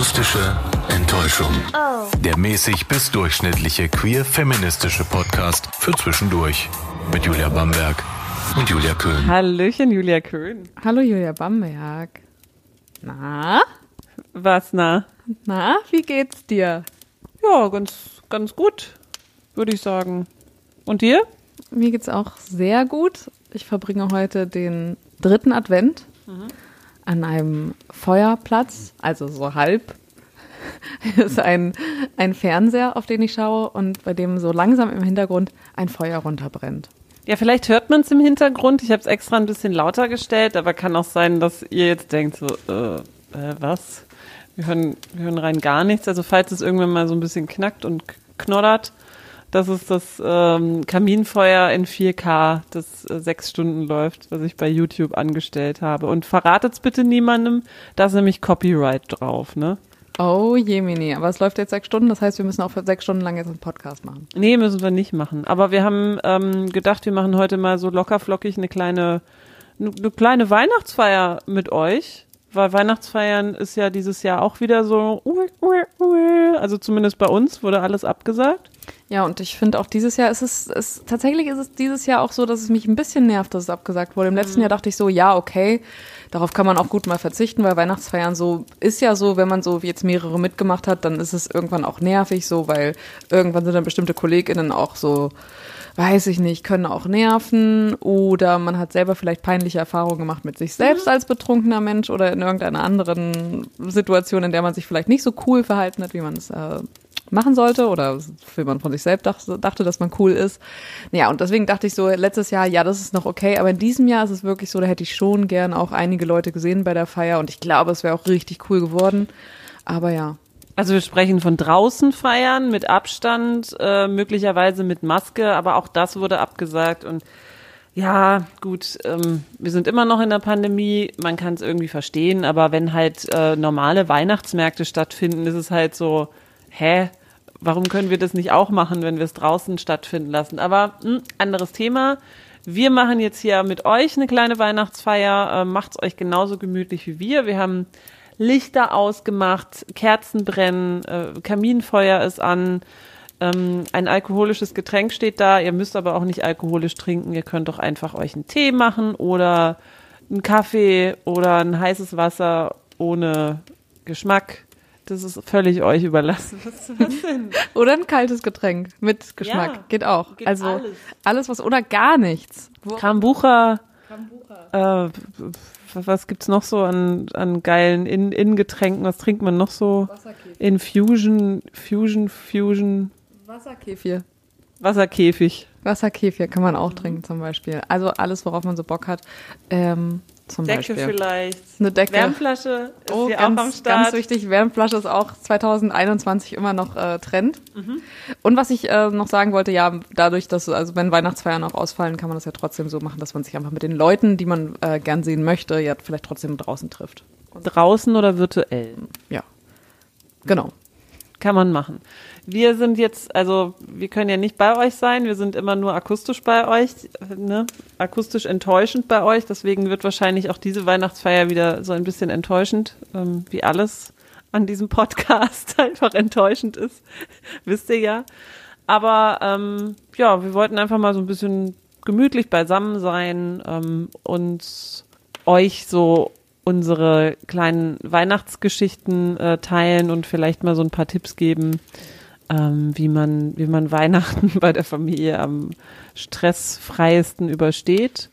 Akustische Enttäuschung. Der mäßig bis durchschnittliche queer-feministische Podcast für zwischendurch. Mit Julia Bamberg und Julia Köhn. Hallöchen, Julia Köhn. Hallo Julia Bamberg. Na? Was, na? Na, wie geht's dir? Ja, ganz, ganz gut, würde ich sagen. Und dir? Mir geht's auch sehr gut. Ich verbringe heute den dritten Advent an einem Feuerplatz, also so halb. Ist ein, ein Fernseher, auf den ich schaue und bei dem so langsam im Hintergrund ein Feuer runterbrennt. Ja, vielleicht hört man es im Hintergrund. Ich habe es extra ein bisschen lauter gestellt, aber kann auch sein, dass ihr jetzt denkt, so, äh, äh, was? Wir hören, wir hören rein gar nichts. Also falls es irgendwann mal so ein bisschen knackt und knoddert, das ist das ähm, Kaminfeuer in 4K, das äh, sechs Stunden läuft, was ich bei YouTube angestellt habe. Und verratet's bitte niemandem, da ist nämlich Copyright drauf, ne? Oh Jemini, aber es läuft jetzt sechs Stunden, das heißt, wir müssen auch für sechs Stunden lang jetzt einen Podcast machen. Nee, müssen wir nicht machen. Aber wir haben ähm, gedacht, wir machen heute mal so lockerflockig eine kleine, eine kleine Weihnachtsfeier mit euch. Weil Weihnachtsfeiern ist ja dieses Jahr auch wieder so, also zumindest bei uns wurde alles abgesagt. Ja, und ich finde auch dieses Jahr ist es, es, tatsächlich ist es dieses Jahr auch so, dass es mich ein bisschen nervt, dass es abgesagt wurde. Im letzten Jahr dachte ich so, ja, okay, darauf kann man auch gut mal verzichten, weil Weihnachtsfeiern so, ist ja so, wenn man so jetzt mehrere mitgemacht hat, dann ist es irgendwann auch nervig so, weil irgendwann sind dann bestimmte KollegInnen auch so, weiß ich nicht, können auch nerven oder man hat selber vielleicht peinliche Erfahrungen gemacht mit sich selbst als betrunkener Mensch oder in irgendeiner anderen Situation, in der man sich vielleicht nicht so cool verhalten hat, wie man es äh, machen sollte oder wie man von sich selbst dachte, dass man cool ist. Ja, und deswegen dachte ich so, letztes Jahr, ja, das ist noch okay, aber in diesem Jahr ist es wirklich so, da hätte ich schon gern auch einige Leute gesehen bei der Feier und ich glaube, es wäre auch richtig cool geworden. Aber ja, Also wir sprechen von draußen feiern, mit Abstand, äh, möglicherweise mit Maske, aber auch das wurde abgesagt und ja, gut, ähm, wir sind immer noch in der Pandemie, man kann es irgendwie verstehen, aber wenn halt äh, normale Weihnachtsmärkte stattfinden, ist es halt so, hä, warum können wir das nicht auch machen, wenn wir es draußen stattfinden lassen? Aber mh, anderes Thema. Wir machen jetzt hier mit euch eine kleine Weihnachtsfeier, äh, macht's euch genauso gemütlich wie wir. Wir haben Lichter ausgemacht, Kerzen brennen, äh, Kaminfeuer ist an, ähm, ein alkoholisches Getränk steht da. Ihr müsst aber auch nicht alkoholisch trinken. Ihr könnt doch einfach euch einen Tee machen oder einen Kaffee oder ein heißes Wasser ohne Geschmack. Das ist völlig euch überlassen. Was, was denn? oder ein kaltes Getränk mit Geschmack, Ja, geht auch. geht also alles. alles was oder gar nichts. Wo, Krambucha. Äh, was gibt's noch so an, an geilen In- Innengetränken? Was trinkt man noch so? Infusion, Fusion, Fusion, Wasserkefir. Wasserkäfig. Wasserkefir kann man Mhm. auch trinken zum Beispiel. Also alles, worauf man so Bock hat. Ähm, zum Decke Beispiel. vielleicht. Eine Decke. Wärmflasche ist Oh, hier ganz, auch am Start. ganz wichtig. Wärmflasche ist auch 2021 immer noch äh, Trend. Mhm. Und was ich äh, noch sagen wollte, ja, dadurch, dass, also wenn Weihnachtsfeiern auch ausfallen, kann man das ja trotzdem so machen, dass man sich einfach mit den Leuten, die man äh, gern sehen möchte, ja vielleicht trotzdem draußen trifft. Draußen oder virtuell? Ja. Genau. Kann man machen. Wir sind jetzt, also wir können ja nicht bei euch sein, wir sind immer nur akustisch bei euch, ne? akustisch enttäuschend bei euch, deswegen wird wahrscheinlich auch diese Weihnachtsfeier wieder so ein bisschen enttäuschend, ähm, wie alles an diesem Podcast einfach enttäuschend ist, wisst ihr ja. Aber ähm, ja, wir wollten einfach mal so ein bisschen gemütlich beisammen sein ähm, und euch so unsere kleinen Weihnachtsgeschichten äh, teilen und vielleicht mal so ein paar Tipps geben, ähm, wie man, wie man Weihnachten bei der Familie am stressfreiesten übersteht.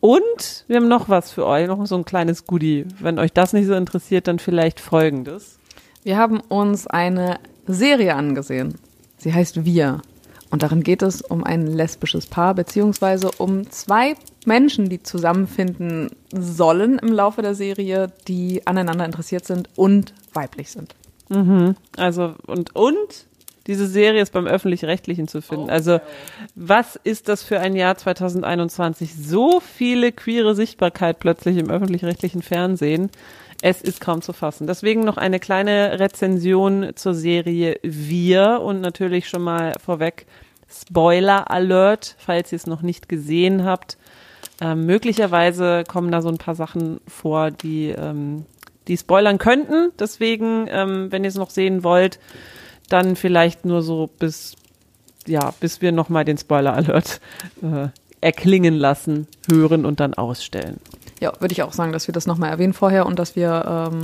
Und wir haben noch was für euch, noch so ein kleines Goodie. Wenn euch das nicht so interessiert, dann vielleicht folgendes. Wir haben uns eine Serie angesehen. Sie heißt Wir. Und darin geht es um ein lesbisches Paar, beziehungsweise um zwei Menschen, die zusammenfinden sollen im Laufe der Serie, die aneinander interessiert sind und weiblich sind. Also, und, und diese Serie ist beim Öffentlich-Rechtlichen zu finden. Also, was ist das für ein Jahr 2021? So viele queere Sichtbarkeit plötzlich im Öffentlich-Rechtlichen Fernsehen. Es ist kaum zu fassen. Deswegen noch eine kleine Rezension zur Serie Wir und natürlich schon mal vorweg Spoiler Alert, falls ihr es noch nicht gesehen habt. Ähm, möglicherweise kommen da so ein paar Sachen vor, die, ähm, die spoilern könnten. Deswegen, ähm, wenn ihr es noch sehen wollt, dann vielleicht nur so bis, ja, bis wir nochmal den Spoiler-Alert äh, erklingen lassen, hören und dann ausstellen. Ja, würde ich auch sagen, dass wir das nochmal erwähnen vorher und dass wir ähm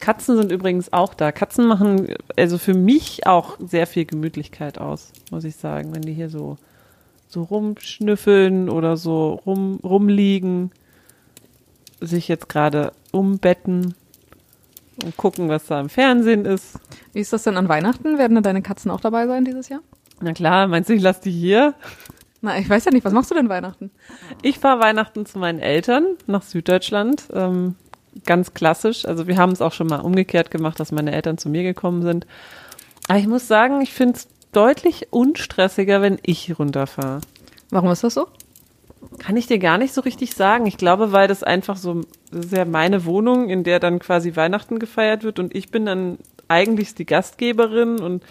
Katzen sind übrigens auch da. Katzen machen also für mich auch sehr viel Gemütlichkeit aus, muss ich sagen, wenn die hier so so rumschnüffeln oder so rum rumliegen, sich jetzt gerade umbetten und gucken, was da im Fernsehen ist. Wie ist das denn an Weihnachten? Werden deine Katzen auch dabei sein dieses Jahr? Na klar, meinst du, ich lasse die hier? Na, ich weiß ja nicht, was machst du denn Weihnachten? Ich fahre Weihnachten zu meinen Eltern nach Süddeutschland. Ähm, ganz klassisch. Also wir haben es auch schon mal umgekehrt gemacht, dass meine Eltern zu mir gekommen sind. Aber ich muss sagen, ich finde es deutlich unstressiger, wenn ich runterfahre. Warum ist das so? Kann ich dir gar nicht so richtig sagen. Ich glaube, weil das einfach so, das ist ja meine Wohnung, in der dann quasi Weihnachten gefeiert wird und ich bin dann eigentlich die Gastgeberin und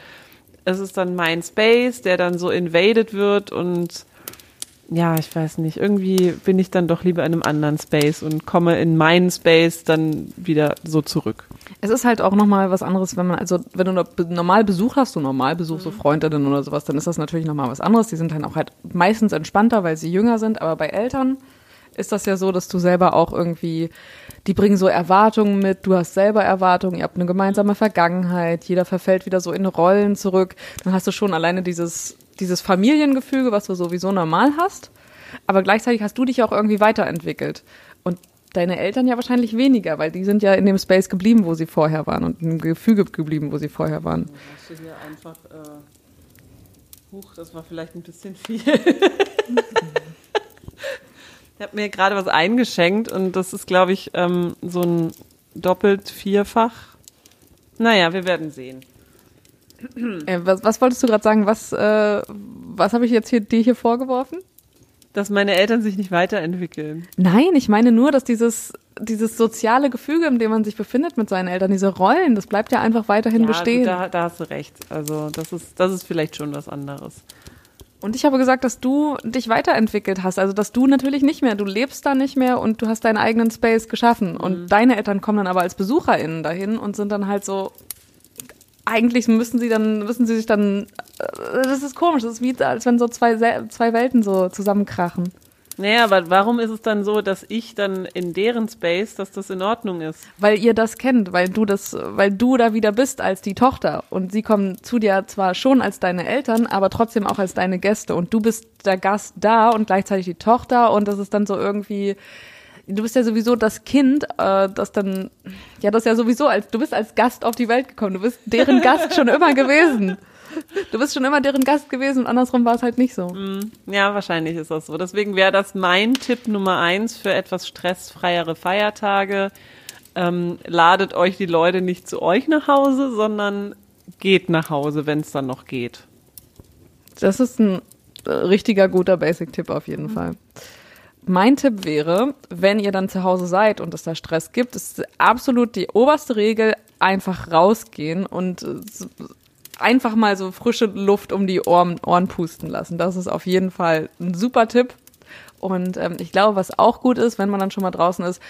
es ist dann mein Space, der dann so invaded wird und ja, ich weiß nicht, irgendwie bin ich dann doch lieber in einem anderen Space und komme in meinen Space dann wieder so zurück. Es ist halt auch nochmal was anderes, wenn man, also wenn du normal Besuch hast, so normal Besuch, so mhm. Freundinnen oder sowas, dann ist das natürlich nochmal was anderes. Die sind dann auch halt meistens entspannter, weil sie jünger sind, aber bei Eltern ist das ja so, dass du selber auch irgendwie, die bringen so Erwartungen mit, du hast selber Erwartungen, ihr habt eine gemeinsame Vergangenheit, jeder verfällt wieder so in Rollen zurück, dann hast du schon alleine dieses dieses Familiengefüge, was du sowieso normal hast, aber gleichzeitig hast du dich auch irgendwie weiterentwickelt. Und deine Eltern ja wahrscheinlich weniger, weil die sind ja in dem Space geblieben, wo sie vorher waren und im Gefüge geblieben, wo sie vorher waren. Hast du hier einfach, äh, huch, das war vielleicht ein bisschen viel. ich habe mir gerade was eingeschenkt und das ist, glaube ich, ähm, so ein doppelt vierfach. Naja, wir werden sehen. Äh, was, was, wolltest du gerade sagen? Was, äh, was habe ich jetzt hier, dir hier vorgeworfen? Dass meine Eltern sich nicht weiterentwickeln. Nein, ich meine nur, dass dieses, dieses soziale Gefüge, in dem man sich befindet mit seinen Eltern, diese Rollen, das bleibt ja einfach weiterhin ja, bestehen. Da, da hast du recht. Also das ist, das ist vielleicht schon was anderes. Und ich habe gesagt, dass du dich weiterentwickelt hast, also dass du natürlich nicht mehr, du lebst da nicht mehr und du hast deinen eigenen Space geschaffen. Und mhm. deine Eltern kommen dann aber als BesucherInnen dahin und sind dann halt so, eigentlich müssen sie dann, müssen sie sich dann, äh, das ist komisch, das ist wie, als wenn so zwei, zwei Welten so zusammenkrachen. Naja, aber warum ist es dann so, dass ich dann in deren Space, dass das in Ordnung ist? Weil ihr das kennt, weil du das, weil du da wieder bist als die Tochter und sie kommen zu dir zwar schon als deine Eltern, aber trotzdem auch als deine Gäste und du bist der Gast da und gleichzeitig die Tochter und das ist dann so irgendwie, du bist ja sowieso das Kind, äh, das dann, ja, das ja sowieso als, du bist als Gast auf die Welt gekommen. Du bist deren Gast schon immer gewesen. Du bist schon immer deren Gast gewesen und andersrum war es halt nicht so. Mm, ja, wahrscheinlich ist das so. Deswegen wäre das mein Tipp Nummer eins für etwas stressfreiere Feiertage. Ähm, ladet euch die Leute nicht zu euch nach Hause, sondern geht nach Hause, wenn es dann noch geht. Das ist ein äh, richtiger guter Basic-Tipp auf jeden mhm. Fall mein Tipp wäre, wenn ihr dann zu Hause seid und es da Stress gibt, ist absolut die oberste Regel, einfach rausgehen und äh, einfach mal so frische Luft um die Ohren, Ohren pusten lassen. Das ist auf jeden Fall ein super Tipp. Und ähm, ich glaube, was auch gut ist, wenn man dann schon mal draußen ist,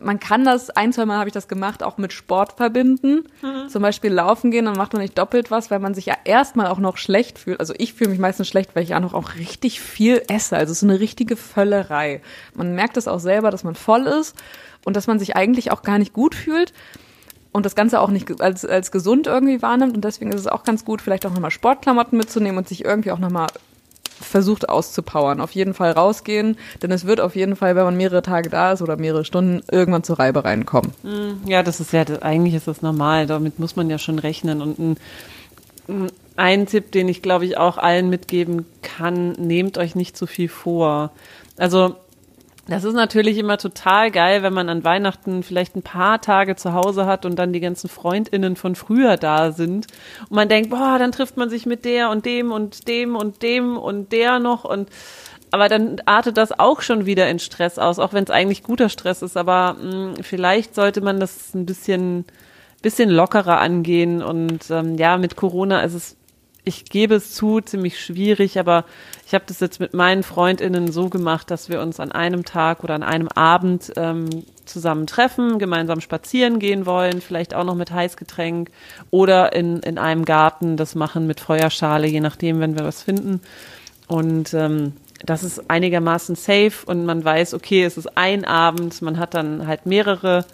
man kann das, ein, zwei Mal habe ich das gemacht, auch mit Sport verbinden. Mhm. Zum Beispiel laufen gehen, dann macht man nicht doppelt was, weil man sich ja erstmal auch noch schlecht fühlt. Also ich fühle mich meistens schlecht, weil ich auch noch auch richtig viel esse. Also so eine richtige Völlerei. Man merkt es auch selber, dass man voll ist und dass man sich eigentlich auch gar nicht gut fühlt und das Ganze auch nicht als, als gesund irgendwie wahrnimmt. Und deswegen ist es auch ganz gut, vielleicht auch nochmal Sportklamotten mitzunehmen und sich irgendwie auch nochmal versucht auszupowern. Auf jeden Fall rausgehen, denn es wird auf jeden Fall, wenn man mehrere Tage da ist oder mehrere Stunden, irgendwann zur Reibereien kommen. Hm, ja, das ist ja, eigentlich ist das normal. Damit muss man ja schon rechnen. Und ein, ein Tipp, den ich glaube ich auch allen mitgeben kann, nehmt euch nicht zu viel vor. Also das ist natürlich immer total geil, wenn man an Weihnachten vielleicht ein paar Tage zu Hause hat und dann die ganzen Freundinnen von früher da sind und man denkt, boah, dann trifft man sich mit der und dem und dem und dem und der noch und aber dann artet das auch schon wieder in Stress aus, auch wenn es eigentlich guter Stress ist. Aber mh, hm, vielleicht sollte man das ein bisschen, bisschen lockerer angehen. Und ähm, ja, mit Corona ist es ich gebe es zu, ziemlich schwierig, aber ich habe das jetzt mit meinen Freundinnen so gemacht, dass wir uns an einem Tag oder an einem Abend ähm, zusammen treffen, gemeinsam spazieren gehen wollen, vielleicht auch noch mit Heißgetränk oder in, in einem Garten das machen mit Feuerschale, je nachdem, wenn wir was finden. Und ähm, das ist einigermaßen safe und man weiß, okay, es ist ein Abend, man hat dann halt mehrere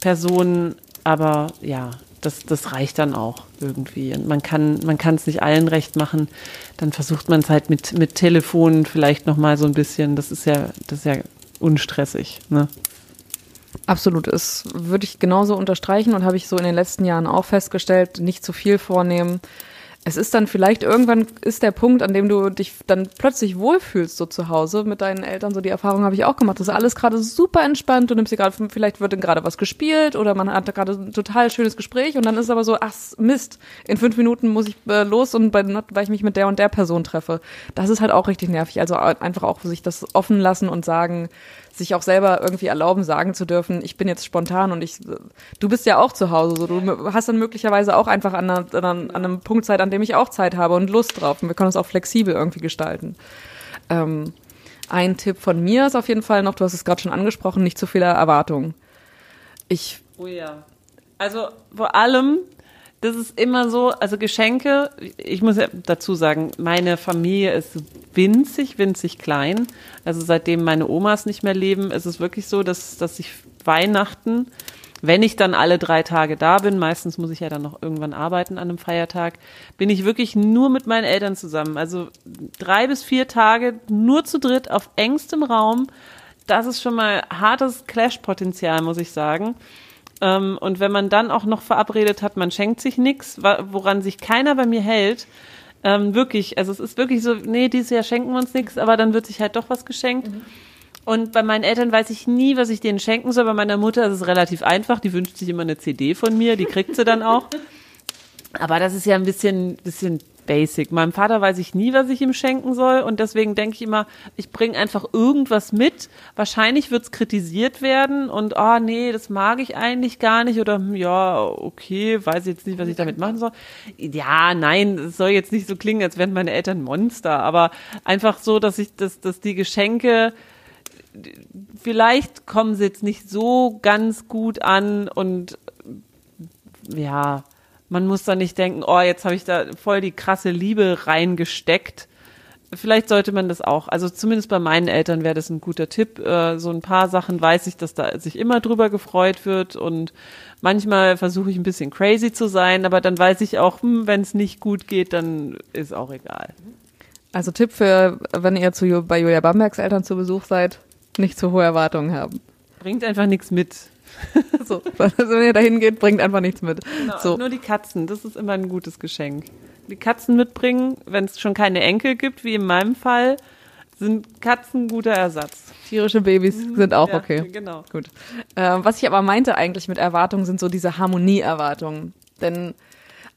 Personen, aber ja, das, das reicht dann auch irgendwie. Und man kann, man es nicht allen recht machen. Dann versucht man es halt mit, mit Telefon vielleicht nochmal so ein bisschen. Das ist ja, das ist ja unstressig, ne? Absolut, das würde ich genauso unterstreichen und habe ich so in den letzten Jahren auch festgestellt, nicht zu viel vornehmen es ist dann vielleicht irgendwann ist der Punkt, an dem du dich dann plötzlich wohlfühlst so zu Hause mit deinen Eltern. So die Erfahrung habe ich auch gemacht. Das ist alles gerade super entspannt. Du nimmst dir gerade, vielleicht wird gerade was gespielt oder man hat gerade ein total schönes Gespräch und dann ist aber so, ach Mist, in fünf Minuten muss ich äh, los und bei, weil ich mich mit der und der Person treffe. Das ist halt auch richtig nervig. Also einfach auch sich das offen lassen und sagen, sich auch selber irgendwie erlauben, sagen zu dürfen, ich bin jetzt spontan und ich, du bist ja auch zu Hause, so du hast dann möglicherweise auch einfach an, einer, an einem Punkt Zeit, an dem ich auch Zeit habe und Lust drauf und wir können uns auch flexibel irgendwie gestalten. Ähm, ein Tipp von mir ist auf jeden Fall noch, du hast es gerade schon angesprochen, nicht zu viele Erwartungen. Ich. Oh ja. Also vor allem das ist immer so, also Geschenke, ich muss ja dazu sagen, meine Familie ist winzig, winzig klein. Also seitdem meine Omas nicht mehr leben, ist es wirklich so, dass, dass ich Weihnachten, wenn ich dann alle drei Tage da bin, meistens muss ich ja dann noch irgendwann arbeiten an einem Feiertag, bin ich wirklich nur mit meinen Eltern zusammen. Also drei bis vier Tage nur zu dritt auf engstem Raum. Das ist schon mal hartes Clash-Potenzial, muss ich sagen. Ähm, und wenn man dann auch noch verabredet hat, man schenkt sich nichts, woran sich keiner bei mir hält, ähm, wirklich, also es ist wirklich so, nee, dieses Jahr schenken wir uns nichts, aber dann wird sich halt doch was geschenkt. Mhm. Und bei meinen Eltern weiß ich nie, was ich denen schenken soll. Bei meiner Mutter ist es relativ einfach. Die wünscht sich immer eine CD von mir, die kriegt sie dann auch. Aber das ist ja ein bisschen, bisschen basic. Meinem Vater weiß ich nie, was ich ihm schenken soll und deswegen denke ich immer, ich bringe einfach irgendwas mit. Wahrscheinlich wird es kritisiert werden und oh nee, das mag ich eigentlich gar nicht oder hm, ja, okay, weiß jetzt nicht, was ich damit machen soll. Ja, nein, es soll jetzt nicht so klingen, als wären meine Eltern Monster, aber einfach so, dass ich, dass, dass die Geschenke vielleicht kommen sie jetzt nicht so ganz gut an und ja, man muss da nicht denken, oh, jetzt habe ich da voll die krasse Liebe reingesteckt. Vielleicht sollte man das auch. Also zumindest bei meinen Eltern wäre das ein guter Tipp. Äh, so ein paar Sachen weiß ich, dass da sich immer drüber gefreut wird und manchmal versuche ich ein bisschen crazy zu sein, aber dann weiß ich auch, hm, wenn es nicht gut geht, dann ist auch egal. Also Tipp für, wenn ihr zu, bei Julia Bambergs Eltern zu Besuch seid, nicht zu hohe Erwartungen haben. Bringt einfach nichts mit. so, wenn ihr dahin geht, bringt einfach nichts mit. Genau, so. Nur die Katzen, das ist immer ein gutes Geschenk. Die Katzen mitbringen, wenn es schon keine Enkel gibt, wie in meinem Fall, sind Katzen ein guter Ersatz. Tierische Babys mhm. sind auch ja, okay. Genau. Gut. Äh, was ich aber meinte eigentlich mit Erwartungen, sind so diese Harmonieerwartungen. Denn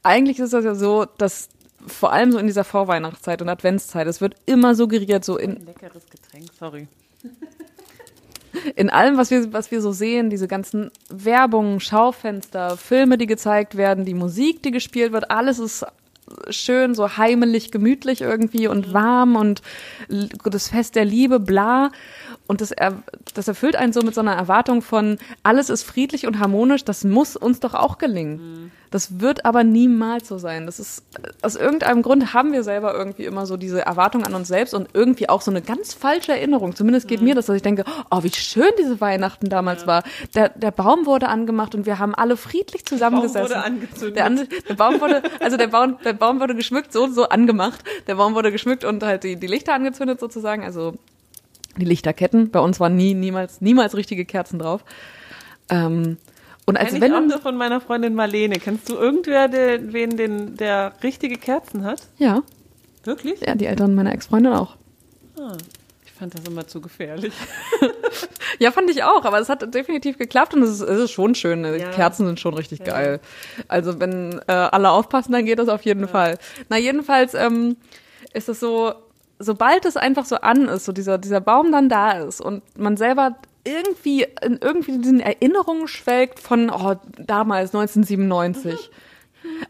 eigentlich ist das ja so, dass vor allem so in dieser Vorweihnachtszeit und Adventszeit, es wird immer suggeriert, so in. Ein leckeres Getränk, sorry in allem, was wir, was wir so sehen, diese ganzen Werbungen, Schaufenster, Filme, die gezeigt werden, die Musik, die gespielt wird, alles ist schön, so heimelig, gemütlich irgendwie und warm und das Fest der Liebe, bla. Und das, er, das erfüllt einen so mit so einer Erwartung von, alles ist friedlich und harmonisch, das muss uns doch auch gelingen. Mhm. Das wird aber niemals so sein. Das ist, aus irgendeinem Grund haben wir selber irgendwie immer so diese Erwartung an uns selbst und irgendwie auch so eine ganz falsche Erinnerung. Zumindest geht mhm. mir das, dass ich denke, oh, wie schön diese Weihnachten damals ja. war. Der, der Baum wurde angemacht und wir haben alle friedlich zusammengesessen. Der Baum wurde angezündet. Der, der Baum wurde, also der Baum, der Baum wurde geschmückt, so, so angemacht. Der Baum wurde geschmückt und halt die, die Lichter angezündet sozusagen. Also die Lichterketten. Bei uns waren nie, niemals, niemals richtige Kerzen drauf. Ähm, und als Kenn wenn ich auch von meiner Freundin Marlene. Kennst du irgendwer, der, wen den, der richtige Kerzen hat? Ja. Wirklich? Ja, die Eltern meiner Ex-Freundin auch. Ah, ich fand das immer zu gefährlich. ja, fand ich auch, aber es hat definitiv geklappt und es ist, es ist schon schön. Ja. Kerzen sind schon richtig ja. geil. Also wenn äh, alle aufpassen, dann geht das auf jeden ja. Fall. Na, jedenfalls ähm, ist es so, sobald es einfach so an ist, so dieser, dieser Baum dann da ist und man selber irgendwie in irgendwie diesen Erinnerungen schwelgt von oh, damals 1997.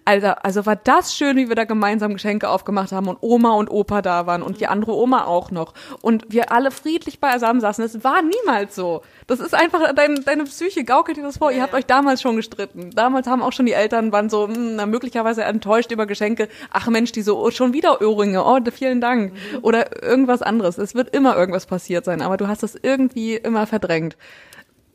Alter, also war das schön, wie wir da gemeinsam Geschenke aufgemacht haben und Oma und Opa da waren und die andere Oma auch noch. Und wir alle friedlich beisammen saßen. Es war niemals so. Das ist einfach, dein, deine Psyche gaukelt dir das vor. Ja, Ihr habt ja. euch damals schon gestritten. Damals haben auch schon die Eltern, waren so, mh, hm, möglicherweise enttäuscht über Geschenke. Ach Mensch, diese, oh, schon wieder Ohrringe. Oh, vielen Dank. Mhm. Oder irgendwas anderes. Es wird immer irgendwas passiert sein, aber du hast es irgendwie immer verdrängt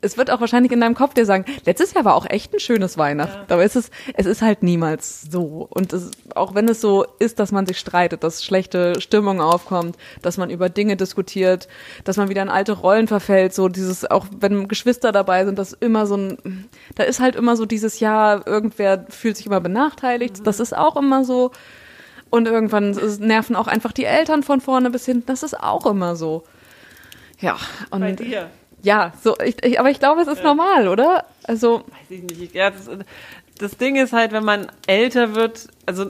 es wird auch wahrscheinlich in deinem Kopf dir sagen, letztes Jahr war auch echt ein schönes Weihnachten. Ja. Aber es ist, es ist halt niemals so. Und es, auch wenn es so ist, dass man sich streitet, dass schlechte Stimmung aufkommt, dass man über Dinge diskutiert, dass man wieder in alte Rollen verfällt, so dieses, auch wenn Geschwister dabei sind, dass immer so ein, da ist halt immer so dieses Jahr, irgendwer fühlt sich immer benachteiligt. Mhm. Das ist auch immer so. Und irgendwann nerven auch einfach die Eltern von vorne bis hinten. Das ist auch immer so. Ja, und. Bei dir. Ja, so, ich, ich, aber ich glaube, es ist ja. normal, oder? Also. Weiß ich nicht. Ja, das, das Ding ist halt, wenn man älter wird, also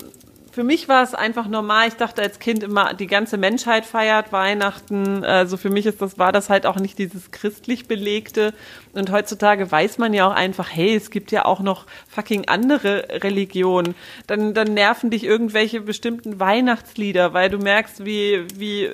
für mich war es einfach normal. Ich dachte als Kind immer, die ganze Menschheit feiert Weihnachten. Also für mich ist das, war das halt auch nicht dieses christlich belegte. Und heutzutage weiß man ja auch einfach, hey, es gibt ja auch noch fucking andere Religionen. Dann, dann nerven dich irgendwelche bestimmten Weihnachtslieder, weil du merkst, wie, wie,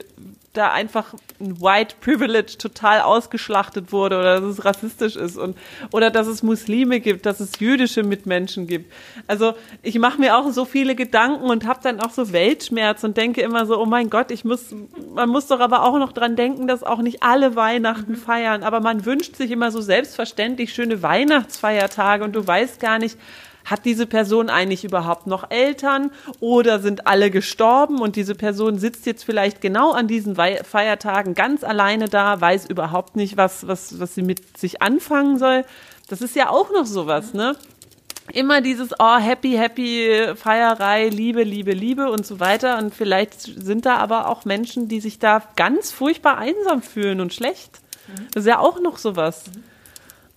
da einfach ein White Privilege total ausgeschlachtet wurde oder dass es rassistisch ist und oder dass es Muslime gibt, dass es jüdische Mitmenschen gibt. Also ich mache mir auch so viele Gedanken und habe dann auch so Weltschmerz und denke immer so, oh mein Gott, ich muss, man muss doch aber auch noch dran denken, dass auch nicht alle Weihnachten mhm. feiern, aber man wünscht sich immer so selbstverständlich schöne Weihnachtsfeiertage und du weißt gar nicht, hat diese Person eigentlich überhaupt noch Eltern oder sind alle gestorben und diese Person sitzt jetzt vielleicht genau an diesen Feiertagen ganz alleine da, weiß überhaupt nicht, was, was, was sie mit sich anfangen soll. Das ist ja auch noch sowas, ne? Immer dieses, oh, happy, happy, Feierei, Liebe, Liebe, Liebe und so weiter. Und vielleicht sind da aber auch Menschen, die sich da ganz furchtbar einsam fühlen und schlecht. Das ist ja auch noch sowas. Mhm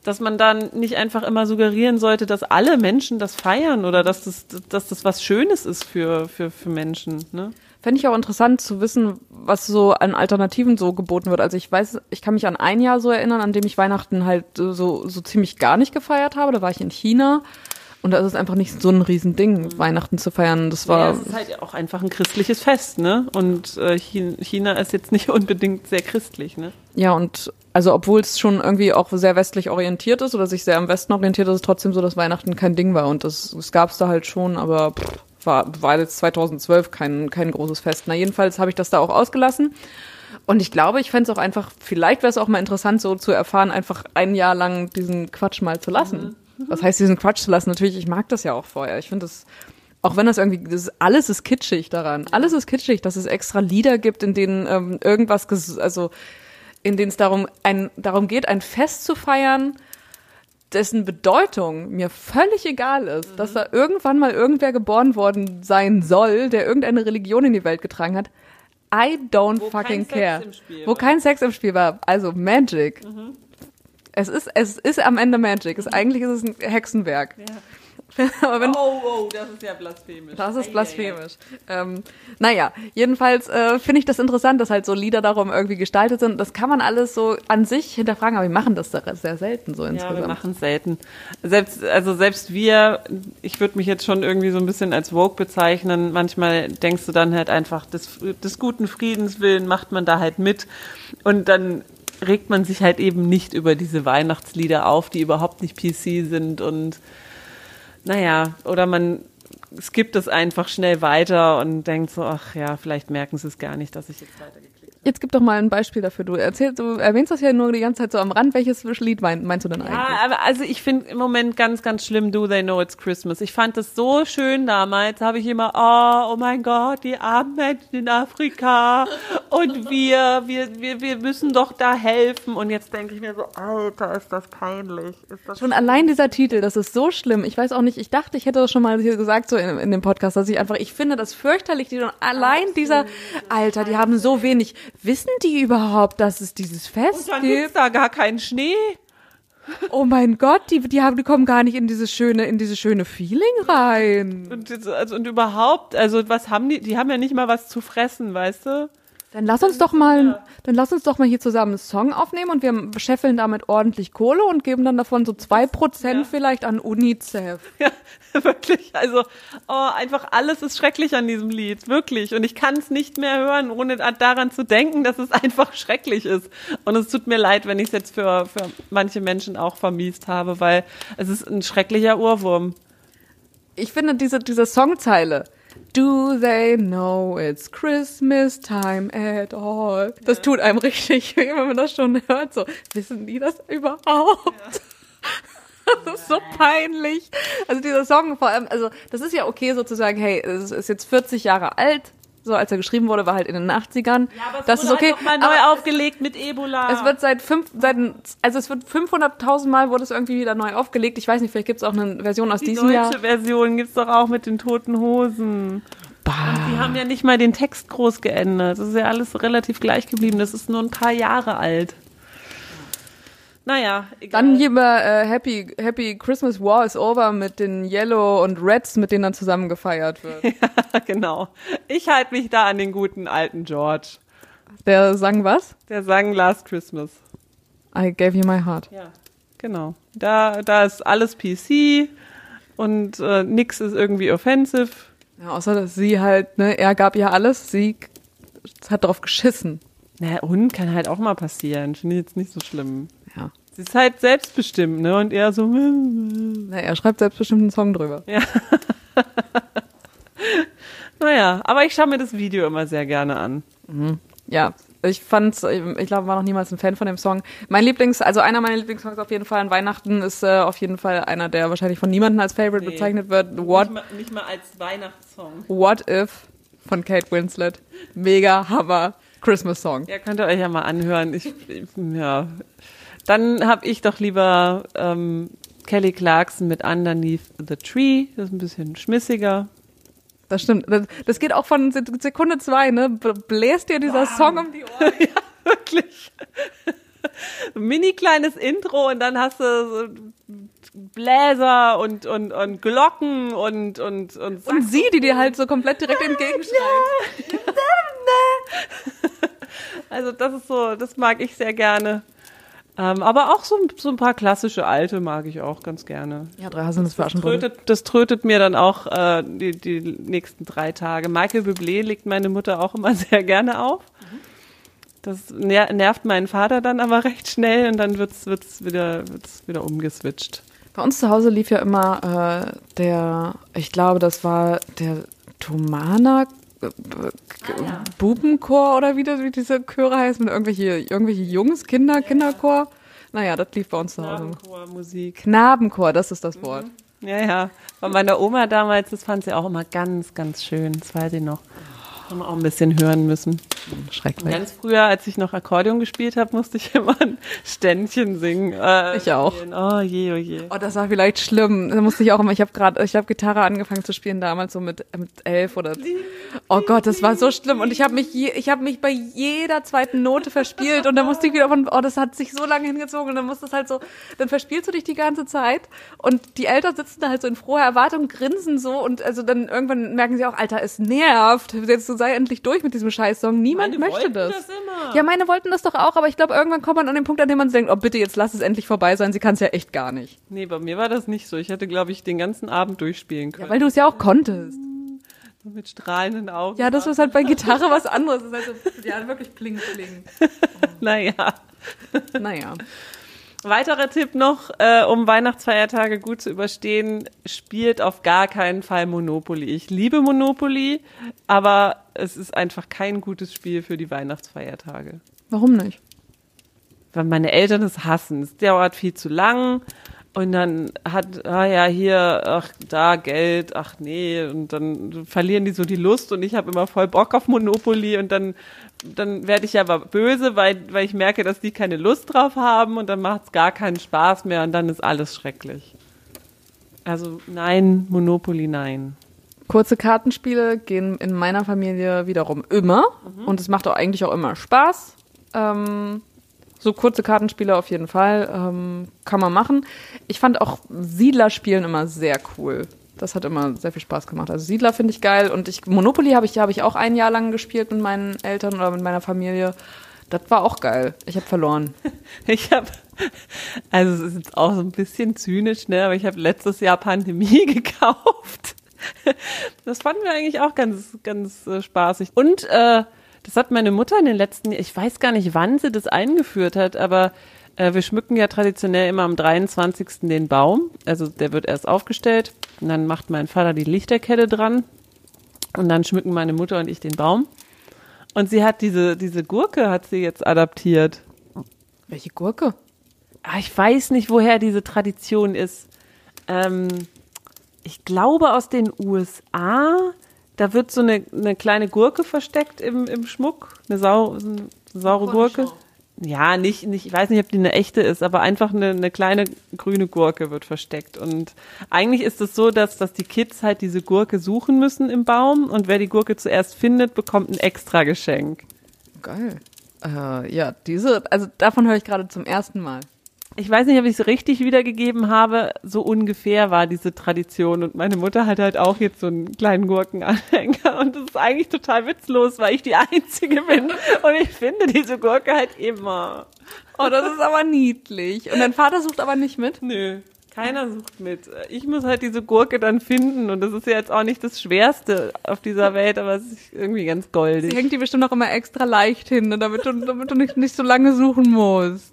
dass man dann nicht einfach immer suggerieren sollte, dass alle Menschen das feiern oder dass das, dass das was Schönes ist für, für, für Menschen. Ne? Fände ich auch interessant zu wissen, was so an Alternativen so geboten wird. Also ich weiß, ich kann mich an ein Jahr so erinnern, an dem ich Weihnachten halt so, so ziemlich gar nicht gefeiert habe. Da war ich in China. Und da ist es einfach nicht so ein Riesending, mhm. Weihnachten zu feiern. Das war. Ja, es ist halt auch einfach ein christliches Fest, ne? Und äh, China ist jetzt nicht unbedingt sehr christlich, ne? Ja, und also obwohl es schon irgendwie auch sehr westlich orientiert ist oder sich sehr am Westen orientiert, ist es trotzdem so, dass Weihnachten kein Ding war. Und das, das gab es da halt schon, aber pff, war, war jetzt 2012 kein, kein großes Fest. Na, jedenfalls habe ich das da auch ausgelassen. Und ich glaube, ich fände es auch einfach, vielleicht wäre es auch mal interessant, so zu erfahren, einfach ein Jahr lang diesen Quatsch mal zu lassen. Mhm. Was heißt, diesen Quatsch zu lassen? Natürlich, ich mag das ja auch vorher. Ich finde das, auch wenn das irgendwie, das, alles ist kitschig daran. Alles ist kitschig, dass es extra Lieder gibt, in denen ähm, irgendwas, also in denen es darum, ein, darum geht, ein Fest zu feiern, dessen Bedeutung mir völlig egal ist, mhm. dass da irgendwann mal irgendwer geboren worden sein soll, der irgendeine Religion in die Welt getragen hat. I don't Wo fucking care. Wo kein Sex im Spiel war. Also Magic. Mhm. Es ist, es ist am Ende Magic. Es, eigentlich ist es ein Hexenwerk. Ja. Wenn, oh, oh, das ist ja blasphemisch. Das ist blasphemisch. Ähm, naja, jedenfalls äh, finde ich das interessant, dass halt so Lieder darum irgendwie gestaltet sind. Das kann man alles so an sich hinterfragen, aber wir machen das sehr selten so insgesamt. Ja, wir machen es selten. Selbst, also selbst wir, ich würde mich jetzt schon irgendwie so ein bisschen als Vogue bezeichnen. Manchmal denkst du dann halt einfach, des, des guten Friedens willen macht man da halt mit. Und dann regt man sich halt eben nicht über diese Weihnachtslieder auf, die überhaupt nicht PC sind und naja, oder man skippt es einfach schnell weiter und denkt so, ach ja, vielleicht merken sie es gar nicht, dass ich jetzt weitergehe. Jetzt gib doch mal ein Beispiel dafür. Du erzählst, du erwähnst das ja nur die ganze Zeit so am Rand. Welches Lied meinst du denn eigentlich? Ja, aber also ich finde im Moment ganz, ganz schlimm Do They Know It's Christmas. Ich fand das so schön damals. Habe ich immer, oh, oh mein Gott, die armen Menschen in Afrika und wir, wir, wir, wir müssen doch da helfen. Und jetzt denke ich mir so, Alter, ist das peinlich. Ist das schon schlimm? allein dieser Titel, das ist so schlimm. Ich weiß auch nicht, ich dachte, ich hätte das schon mal hier gesagt so in, in dem Podcast, dass ich einfach, ich finde das fürchterlich. Die, allein Absolut. dieser, Alter, die haben so wenig Wissen die überhaupt, dass es dieses Fest und dann gibt? gibt's da gar keinen Schnee. Oh mein Gott, die, die, haben, die kommen gar nicht in dieses schöne, in dieses schöne Feeling rein. Und, also, und überhaupt, also was haben die? Die haben ja nicht mal was zu fressen, weißt du? Dann lass uns doch mal, dann lass uns doch mal hier zusammen einen Song aufnehmen und wir scheffeln damit ordentlich Kohle und geben dann davon so zwei Prozent ja. vielleicht an UNICEF. Ja, wirklich. Also oh, einfach alles ist schrecklich an diesem Lied, wirklich. Und ich kann es nicht mehr hören, ohne daran zu denken, dass es einfach schrecklich ist. Und es tut mir leid, wenn ich es jetzt für, für manche Menschen auch vermiest habe, weil es ist ein schrecklicher Ohrwurm. Ich finde diese, diese Songzeile, Do they know it's Christmas time at all? Das tut einem richtig weh, wenn man das schon hört. So, wissen die das überhaupt? Ja. Das ist so peinlich. Also dieser Song vor allem, also das ist ja okay sozusagen, hey, es ist jetzt 40 Jahre alt, so als er geschrieben wurde, war halt in den 80ern. Ja, aber es das ist okay. Halt mal neu aber aufgelegt mit Ebola. Es wird seit fünf, seit, also es wird 500.000 Mal wurde es irgendwie wieder neu aufgelegt. Ich weiß nicht, vielleicht gibt es auch eine Version aus Die diesem Jahr. Die deutsche Version gibt's doch auch mit den toten Hosen. Bah. Und die haben ja nicht mal den Text groß geändert. Das ist ja alles relativ gleich geblieben. Das ist nur ein paar Jahre alt. Naja, egal. Dann mal äh, Happy, Happy Christmas War is over mit den Yellow und Reds, mit denen dann zusammen gefeiert wird. ja, genau. Ich halte mich da an den guten alten George. Der sang was? Der sang Last Christmas. I gave you my heart. Ja, genau. Da, da ist alles PC und äh, nix ist irgendwie offensive. Ja, außer dass sie halt, ne, er gab ihr alles, sie hat drauf geschissen. Naja, und kann halt auch mal passieren. Finde ich jetzt nicht so schlimm. Ja. Sie ist halt selbstbestimmt, ne? Und er so. Na, er schreibt selbstbestimmt einen Song drüber. Ja. naja, aber ich schaue mir das Video immer sehr gerne an. Mhm. Ja, ich fand's, ich glaube, war noch niemals ein Fan von dem Song. Mein Lieblings, also einer meiner Lieblingssongs auf jeden Fall an Weihnachten ist äh, auf jeden Fall einer, der wahrscheinlich von niemandem als Favorite nee, bezeichnet wird. What, nicht, mal, nicht mal als Weihnachtssong. What If von Kate Winslet. Mega Hammer. Christmas Song. Ja, könnt ihr euch ja mal anhören. Ich, ja. Dann habe ich doch lieber ähm, Kelly Clarkson mit Underneath the Tree. Das ist ein bisschen schmissiger. Das stimmt. Das geht auch von Sekunde zwei, ne? Bläst dir dieser wow. Song um die Ohren. ja, wirklich. Mini kleines Intro und dann hast du so Bläser und, und, und Glocken und, und, und, und sie, die dir halt so komplett direkt entgegenschreit. also das ist so, das mag ich sehr gerne. Ähm, aber auch so, so ein paar klassische alte mag ich auch ganz gerne. Ja, drei Haselnuss für Aschenbrödel. Das trötet, das trötet mir dann auch äh, die, die nächsten drei Tage. Michael Bublé legt meine Mutter auch immer sehr gerne auf. Das nervt meinen Vater dann aber recht schnell und dann wird's, wird's wieder, wird's wieder umgeswitcht. Bei uns zu Hause lief ja immer äh, der, ich glaube, das war der Tomana ja. Bubenchor oder wie, das, wie diese Chöre heißen, mit irgendwelche, irgendwelche Jungs, Kinder, ja. Kinderchor. Naja, das lief bei uns zu Hause. Knabenchor, Musik. Knabenchor, das ist das Wort. Mhm. Ja, ja. Bei meiner Oma damals, das fand sie auch immer ganz, ganz schön. Das weiß ich noch. Haben wir auch ein bisschen hören müssen. Schrecklich. Ganz früher, als ich noch Akkordeon gespielt habe, musste ich immer ein Ständchen singen. Äh, ich auch. Oh je, oh je. Oh, das war vielleicht schlimm. Da musste ich auch immer, ich habe gerade, ich habe Gitarre angefangen zu spielen damals so mit, mit elf oder. Oh Gott, das war so schlimm. Und ich habe mich, je, ich habe mich bei jeder zweiten Note verspielt und dann musste ich wieder von, oh, das hat sich so lange hingezogen und dann musste es halt so, dann verspielst du dich die ganze Zeit und die Eltern sitzen da halt so in froher Erwartung, grinsen so und also dann irgendwann merken sie auch, Alter, es nervt. Jetzt sei endlich durch mit diesem Scheißsong. Niemand meine möchte das. das ja, meine wollten das doch auch, aber ich glaube, irgendwann kommt man an den Punkt, an dem man denkt, oh bitte, jetzt lass es endlich vorbei sein. Sie kann es ja echt gar nicht. Nee, bei mir war das nicht so. Ich hätte, glaube ich, den ganzen Abend durchspielen können. Ja, weil du es ja auch konntest. So mit strahlenden Augen. Ja, das ist halt bei Gitarre was anderes. Das ist halt so, ja, wirklich pling, pling. naja. Naja. Weiterer Tipp noch, äh, um Weihnachtsfeiertage gut zu überstehen, spielt auf gar keinen Fall Monopoly. Ich liebe Monopoly, aber es ist einfach kein gutes Spiel für die Weihnachtsfeiertage. Warum nicht? Weil meine Eltern es hassen. Es dauert viel zu lang und dann hat, ah ja, hier, ach, da Geld, ach nee, und dann verlieren die so die Lust und ich habe immer voll Bock auf Monopoly und dann dann werde ich aber böse, weil, weil ich merke, dass die keine Lust drauf haben und dann macht es gar keinen Spaß mehr und dann ist alles schrecklich. Also nein, Monopoly nein. Kurze Kartenspiele gehen in meiner Familie wiederum immer mhm. und es macht auch eigentlich auch immer Spaß. Ähm, so kurze Kartenspiele auf jeden Fall ähm, kann man machen. Ich fand auch Siedlerspielen immer sehr cool. Das hat immer sehr viel Spaß gemacht. Also Siedler finde ich geil und ich Monopoly habe ich, hab ich auch ein Jahr lang gespielt mit meinen Eltern oder mit meiner Familie. Das war auch geil. Ich habe verloren. Ich habe, also es ist jetzt auch so ein bisschen zynisch, ne? Aber ich habe letztes Jahr Pandemie gekauft. Das fanden wir eigentlich auch ganz, ganz äh, spaßig. Und äh, das hat meine Mutter in den letzten, ich weiß gar nicht, wann sie das eingeführt hat, aber äh, wir schmücken ja traditionell immer am 23. den Baum. Also der wird erst aufgestellt und dann macht mein Vater die Lichterkette dran und dann schmücken meine Mutter und ich den Baum. Und sie hat diese, diese Gurke hat sie jetzt adaptiert. Welche Gurke? Ah, ich weiß nicht, woher diese Tradition ist. Ähm, ich glaube aus den USA. Da wird so eine, eine kleine Gurke versteckt im, im Schmuck. Eine, sau, eine saure Gurke. Ja, nicht, nicht, ich weiß nicht, ob die eine echte ist, aber einfach eine, eine kleine grüne Gurke wird versteckt. Und eigentlich ist es so, dass, dass die Kids halt diese Gurke suchen müssen im Baum und wer die Gurke zuerst findet, bekommt ein extra Geschenk. Geil. Äh, ja, diese, also davon höre ich gerade zum ersten Mal ich weiß nicht, ob ich es richtig wiedergegeben habe, so ungefähr war diese Tradition. Und meine Mutter hat halt auch jetzt so einen kleinen Gurkenanhänger. Und das ist eigentlich total witzlos, weil ich die Einzige bin. Und ich finde diese Gurke halt immer. Oh, das ist aber niedlich. Und dein Vater sucht aber nicht mit? Nö. Keiner sucht mit. Ich muss halt diese Gurke dann finden und das ist ja jetzt auch nicht das Schwerste auf dieser Welt, aber es ist irgendwie ganz goldig. Sie hängt die bestimmt auch immer extra leicht hin, damit du, damit du nicht, nicht so lange suchen musst.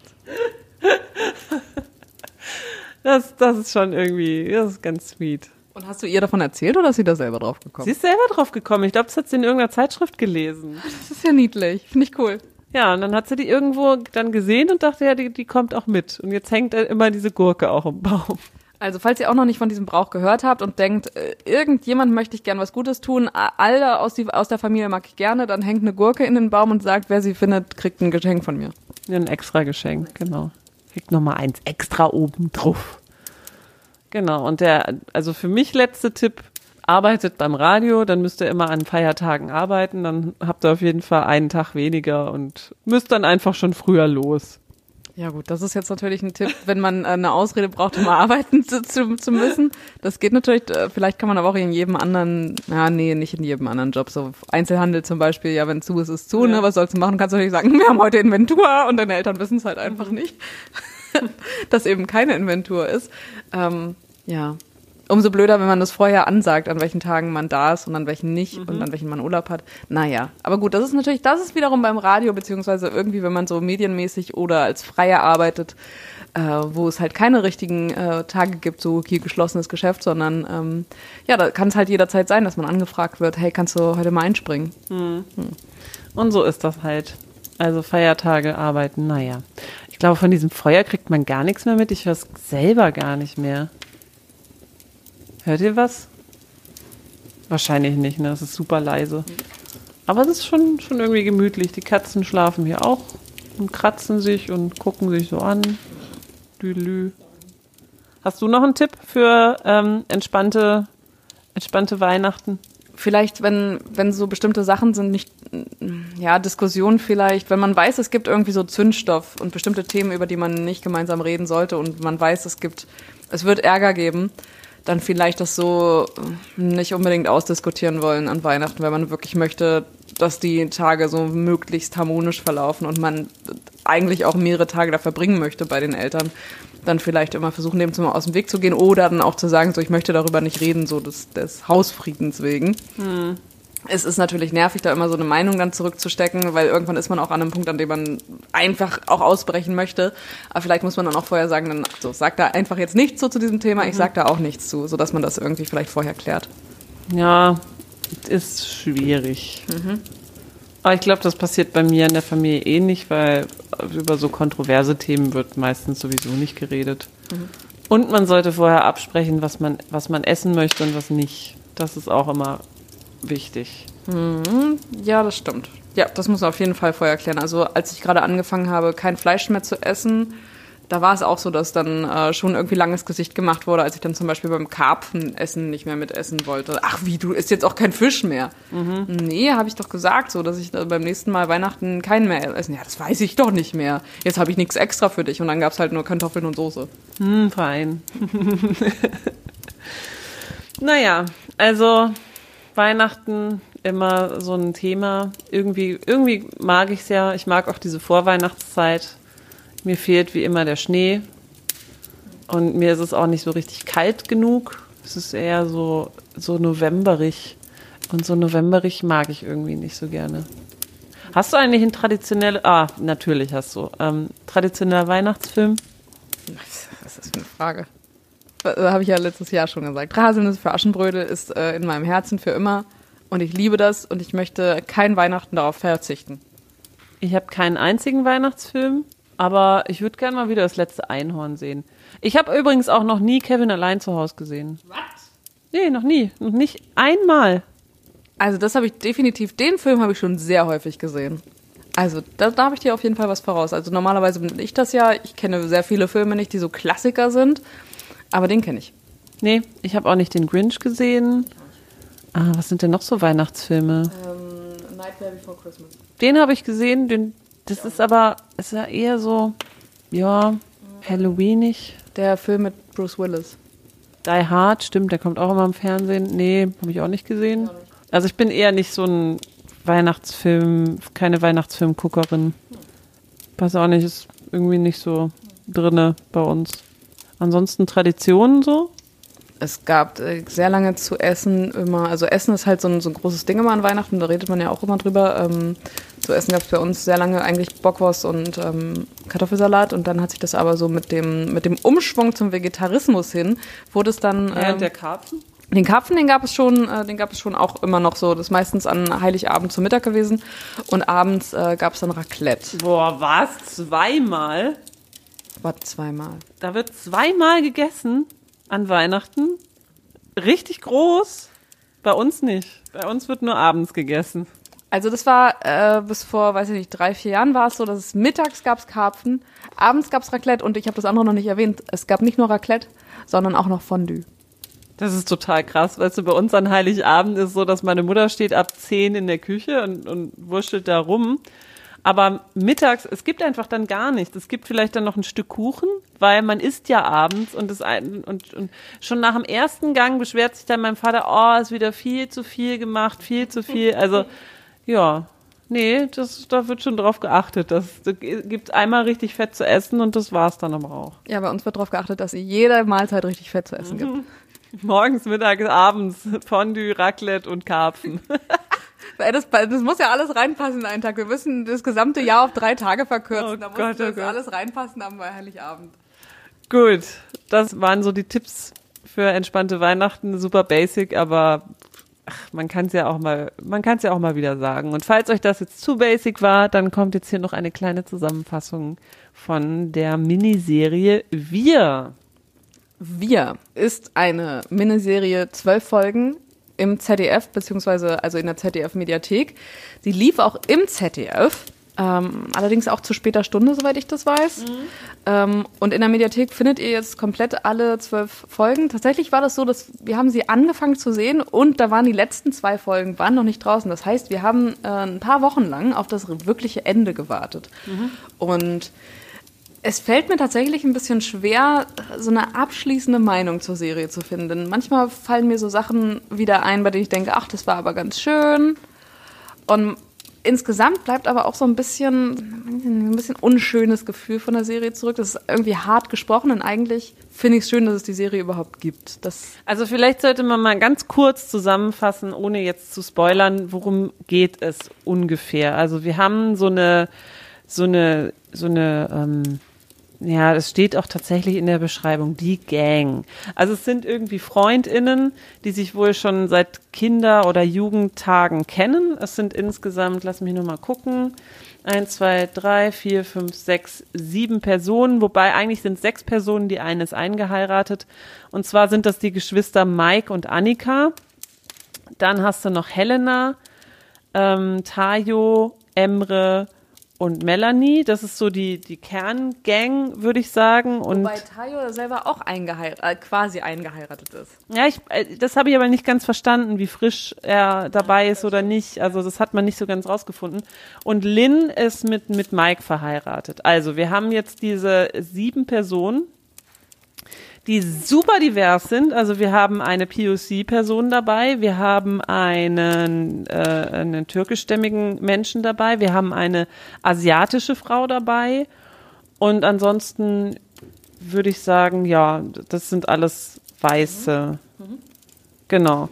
Das, das ist schon irgendwie, das ist ganz sweet. Und hast du ihr davon erzählt oder ist sie da selber drauf gekommen? Sie ist selber drauf gekommen. Ich glaube, das hat sie in irgendeiner Zeitschrift gelesen. Das ist ja niedlich. Finde ich cool. Ja, und dann hat sie die irgendwo dann gesehen und dachte, ja, die, die kommt auch mit. Und jetzt hängt immer diese Gurke auch im Baum. Also, falls ihr auch noch nicht von diesem Brauch gehört habt und denkt, äh, irgendjemand möchte ich gern was Gutes tun, alle aus, die, aus der Familie mag ich gerne, dann hängt eine Gurke in den Baum und sagt, wer sie findet, kriegt ein Geschenk von mir. Ein extra Geschenk, genau. Kriegt nochmal eins extra oben drauf. Genau, und der, also für mich letzte Tipp, arbeitet beim Radio, dann müsst ihr immer an Feiertagen arbeiten, dann habt ihr auf jeden Fall einen Tag weniger und müsst dann einfach schon früher los. Ja gut, das ist jetzt natürlich ein Tipp, wenn man äh, eine Ausrede braucht, um arbeiten zu, zu, zu müssen. Das geht natürlich, äh, vielleicht kann man aber auch in jedem anderen, ja nee, nicht in jedem anderen Job, so Einzelhandel zum Beispiel, ja wenn zu ist, ist zu, ja. ne, was sollst du machen? Kannst du natürlich sagen, wir haben heute Inventur und deine Eltern wissen es halt einfach nicht, dass eben keine Inventur ist. Ähm, ja, umso blöder, wenn man das vorher ansagt, an welchen Tagen man da ist und an welchen nicht mhm. und an welchen man Urlaub hat. Naja, aber gut, das ist natürlich, das ist wiederum beim Radio, beziehungsweise irgendwie, wenn man so medienmäßig oder als Freier arbeitet, äh, wo es halt keine richtigen äh, Tage gibt, so hier geschlossenes Geschäft, sondern ähm, ja, da kann es halt jederzeit sein, dass man angefragt wird, hey, kannst du heute mal einspringen? Mhm. Hm. Und so ist das halt. Also Feiertage arbeiten, naja. Ich glaube, von diesem Feuer kriegt man gar nichts mehr mit. Ich höre es selber gar nicht mehr. Hört ihr was? Wahrscheinlich nicht, ne? Es ist super leise. Aber es ist schon, schon irgendwie gemütlich. Die Katzen schlafen hier auch und kratzen sich und gucken sich so an. Düdelü. Hast du noch einen Tipp für ähm, entspannte, entspannte Weihnachten? Vielleicht, wenn, wenn so bestimmte Sachen sind, nicht, ja, Diskussionen vielleicht, wenn man weiß, es gibt irgendwie so Zündstoff und bestimmte Themen, über die man nicht gemeinsam reden sollte und man weiß, es gibt, es wird Ärger geben, dann vielleicht das so nicht unbedingt ausdiskutieren wollen an Weihnachten, weil man wirklich möchte, dass die Tage so möglichst harmonisch verlaufen und man eigentlich auch mehrere Tage da verbringen möchte bei den Eltern, dann vielleicht immer versuchen, dem zum aus dem Weg zu gehen oder dann auch zu sagen, so ich möchte darüber nicht reden, so des, des Hausfriedens wegen. Hm es ist natürlich nervig, da immer so eine Meinung dann zurückzustecken, weil irgendwann ist man auch an einem Punkt, an dem man einfach auch ausbrechen möchte. Aber vielleicht muss man dann auch vorher sagen, dann so, sag da einfach jetzt nichts so zu diesem Thema, ich sag da auch nichts zu, sodass man das irgendwie vielleicht vorher klärt. Ja, ist schwierig. Mhm. Aber ich glaube, das passiert bei mir in der Familie eh nicht, weil über so kontroverse Themen wird meistens sowieso nicht geredet. Mhm. Und man sollte vorher absprechen, was man, was man essen möchte und was nicht. Das ist auch immer wichtig. Mhm. Ja, das stimmt. Ja, das muss man auf jeden Fall vorher klären. Also als ich gerade angefangen habe, kein Fleisch mehr zu essen, da war es auch so, dass dann äh, schon irgendwie langes Gesicht gemacht wurde, als ich dann zum Beispiel beim Karpfenessen nicht mehr mitessen wollte. Ach wie, du isst jetzt auch kein Fisch mehr. Mhm. Nee, habe ich doch gesagt, so dass ich beim nächsten Mal Weihnachten keinen mehr essen. Ja, das weiß ich doch nicht mehr. Jetzt habe ich nichts extra für dich und dann gab es halt nur Kartoffeln und Soße. Hm, fein. Naja, also Weihnachten immer so ein Thema. Irgendwie, irgendwie mag ich es ja. Ich mag auch diese Vorweihnachtszeit. Mir fehlt wie immer der Schnee. Und mir ist es auch nicht so richtig kalt genug. Es ist eher so, so novemberig. Und so novemberig mag ich irgendwie nicht so gerne. Hast du eigentlich einen traditionellen, ah, natürlich hast du, ähm, traditioneller Weihnachtsfilm? Was ist das für eine Frage? Das Habe ich ja letztes Jahr schon gesagt. Haselnüsse für Aschenbrödel ist äh, in meinem Herzen für immer. Und ich liebe das und ich möchte kein Weihnachten darauf verzichten. Ich habe keinen einzigen Weihnachtsfilm, aber ich würde gerne mal wieder das letzte Einhorn sehen. Ich habe übrigens auch noch nie Kevin allein zu Hause gesehen. Was? Nee, noch nie. Noch nicht einmal. Also das habe ich definitiv, den Film habe ich schon sehr häufig gesehen. Also da, da habe ich dir auf jeden Fall was voraus. Also normalerweise bin ich das ja. Ich kenne sehr viele Filme nicht, die so Klassiker sind. Aber den kenne ich. Nee, ich habe auch nicht den Grinch gesehen. Ah, was sind denn noch so Weihnachtsfilme? Ähm, Nightmare Before Christmas. Den habe ich gesehen. Den, das ist aber, ist ja eher so, ja, Halloweenig. Der Film mit Bruce Willis. Die Hard, stimmt, der kommt auch immer im Fernsehen. Nee, habe ich auch nicht gesehen. Also ich bin eher nicht so ein Weihnachtsfilm, keine Weihnachtsfilmguckerin. Weiß auch nicht, ist irgendwie nicht so drinne bei uns. Ansonsten Traditionen so? Es gab äh, sehr lange zu essen immer, also Essen ist halt so ein, so ein großes Ding immer an Weihnachten, da redet man ja auch immer drüber. Ähm, zu essen gab es bei uns sehr lange eigentlich Bockwurst und ähm, Kartoffelsalat und dann hat sich das aber so mit dem, mit dem Umschwung zum Vegetarismus hin, wurde es dann. Ähm, ja, der Karpfen? Den Karpfen, den gab es schon, äh, den gab es schon auch immer noch so. Das ist meistens an Heiligabend zum Mittag gewesen und abends äh, gab es dann Raclette. Boah, was? Zweimal? Was zweimal? Da wird zweimal gegessen an Weihnachten. Richtig groß. Bei uns nicht. Bei uns wird nur abends gegessen. Also das war äh, bis vor, weiß ich nicht, drei, vier Jahren war es so, dass es mittags gab es Karpfen, abends gab es Raclette und ich habe das andere noch nicht erwähnt. Es gab nicht nur Raclette, sondern auch noch Fondue. Das ist total krass. Weißt du, bei uns an Heiligabend ist so, dass meine Mutter steht ab zehn in der Küche und, und wurschtelt da rum. Aber mittags, es gibt einfach dann gar nichts. Es gibt vielleicht dann noch ein Stück Kuchen, weil man isst ja abends und, das und, und schon nach dem ersten Gang beschwert sich dann mein Vater, oh, ist wieder viel zu viel gemacht, viel zu viel. Also, ja, nee, das, da wird schon drauf geachtet. Das, das gibt einmal richtig Fett zu essen und das war's dann aber auch. Ja, bei uns wird darauf geachtet, dass jede Mahlzeit richtig Fett zu essen gibt. Morgens, mittags, abends Fondue, Raclette und Karpfen. Das, das, muss ja alles reinpassen in einen Tag. Wir müssen das gesamte Jahr auf drei Tage verkürzen. Oh da muss Gott, oh das Gott. alles reinpassen am Heiligabend. Gut, das waren so die Tipps für entspannte Weihnachten. Super basic, aber ach, man kann es ja auch mal, man kann es ja auch mal wieder sagen. Und falls euch das jetzt zu basic war, dann kommt jetzt hier noch eine kleine Zusammenfassung von der Miniserie Wir. Wir ist eine Miniserie, zwölf Folgen im ZDF, beziehungsweise also in der ZDF-Mediathek. Sie lief auch im ZDF, ähm, allerdings auch zu später Stunde, soweit ich das weiß. Ähm, und in der Mediathek findet ihr jetzt komplett alle zwölf Folgen. Tatsächlich war das so, dass wir haben sie angefangen zu sehen und da waren die letzten zwei Folgen, waren noch nicht draußen. Das heißt, wir haben äh, ein paar Wochen lang auf das wirkliche Ende gewartet. Und es fällt mir tatsächlich ein bisschen schwer, so eine abschließende Meinung zur Serie zu finden. Manchmal fallen mir so Sachen wieder ein, bei denen ich denke, ach, das war aber ganz schön. Und insgesamt bleibt aber auch so ein bisschen, ein bisschen unschönes Gefühl von der Serie zurück. Das ist irgendwie hart gesprochen und eigentlich finde ich es schön, dass es die Serie überhaupt gibt. Das Also vielleicht sollte man mal ganz kurz zusammenfassen, ohne jetzt zu spoilern, worum geht es ungefähr. Also wir haben so eine, so eine, so eine, ähm, ja, es steht auch tatsächlich in der Beschreibung, die Gang. Also es sind irgendwie Freundinnen, die sich wohl schon seit Kinder- oder Jugendtagen kennen. Es sind insgesamt, lass mich nur mal gucken, eins, zwei, drei, vier, fünf, sechs, sieben Personen, wobei eigentlich sind sechs Personen, die eine ist eingeheiratet. Und zwar sind das die Geschwister Mike und Annika. Dann hast du noch Helena, ähm, Tayo, Emre und Melanie. Das ist so die, die Kerngang, würde ich sagen. Und Wobei Tayo selber auch eingeheiratet, äh, quasi eingeheiratet ist. ja, ich, äh, das habe ich aber nicht ganz verstanden, wie frisch er dabei ist oder nicht. Also das hat man nicht so ganz rausgefunden. Und Lynn ist mit, mit Mike verheiratet. Also wir haben jetzt diese sieben Personen, die super divers sind. Also wir haben eine POC-Person dabei, wir haben einen, äh, einen türkischstämmigen Menschen dabei, wir haben eine asiatische Frau dabei und ansonsten würde ich sagen, ja, das sind alles Weiße. Mhm. Genau.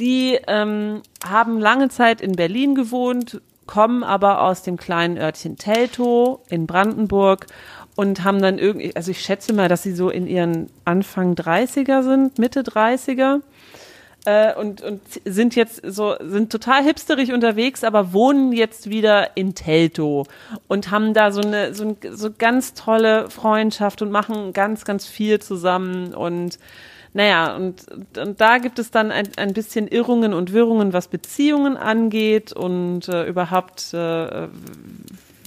Die ähm, haben lange Zeit in Berlin gewohnt, kommen aber aus dem kleinen Örtchen Teltow in Brandenburg und haben dann irgendwie, also ich schätze mal, dass sie so in ihren Anfang 30er sind, Mitte 30er. Äh, und, und sind jetzt so, sind total hipsterig unterwegs, aber wohnen jetzt wieder in Telto und haben da so eine, so, ein, so ganz tolle Freundschaft und machen ganz, ganz viel zusammen und naja, und, und da gibt es dann ein, ein bisschen Irrungen und Wirrungen, was Beziehungen angeht und äh, überhaupt, äh,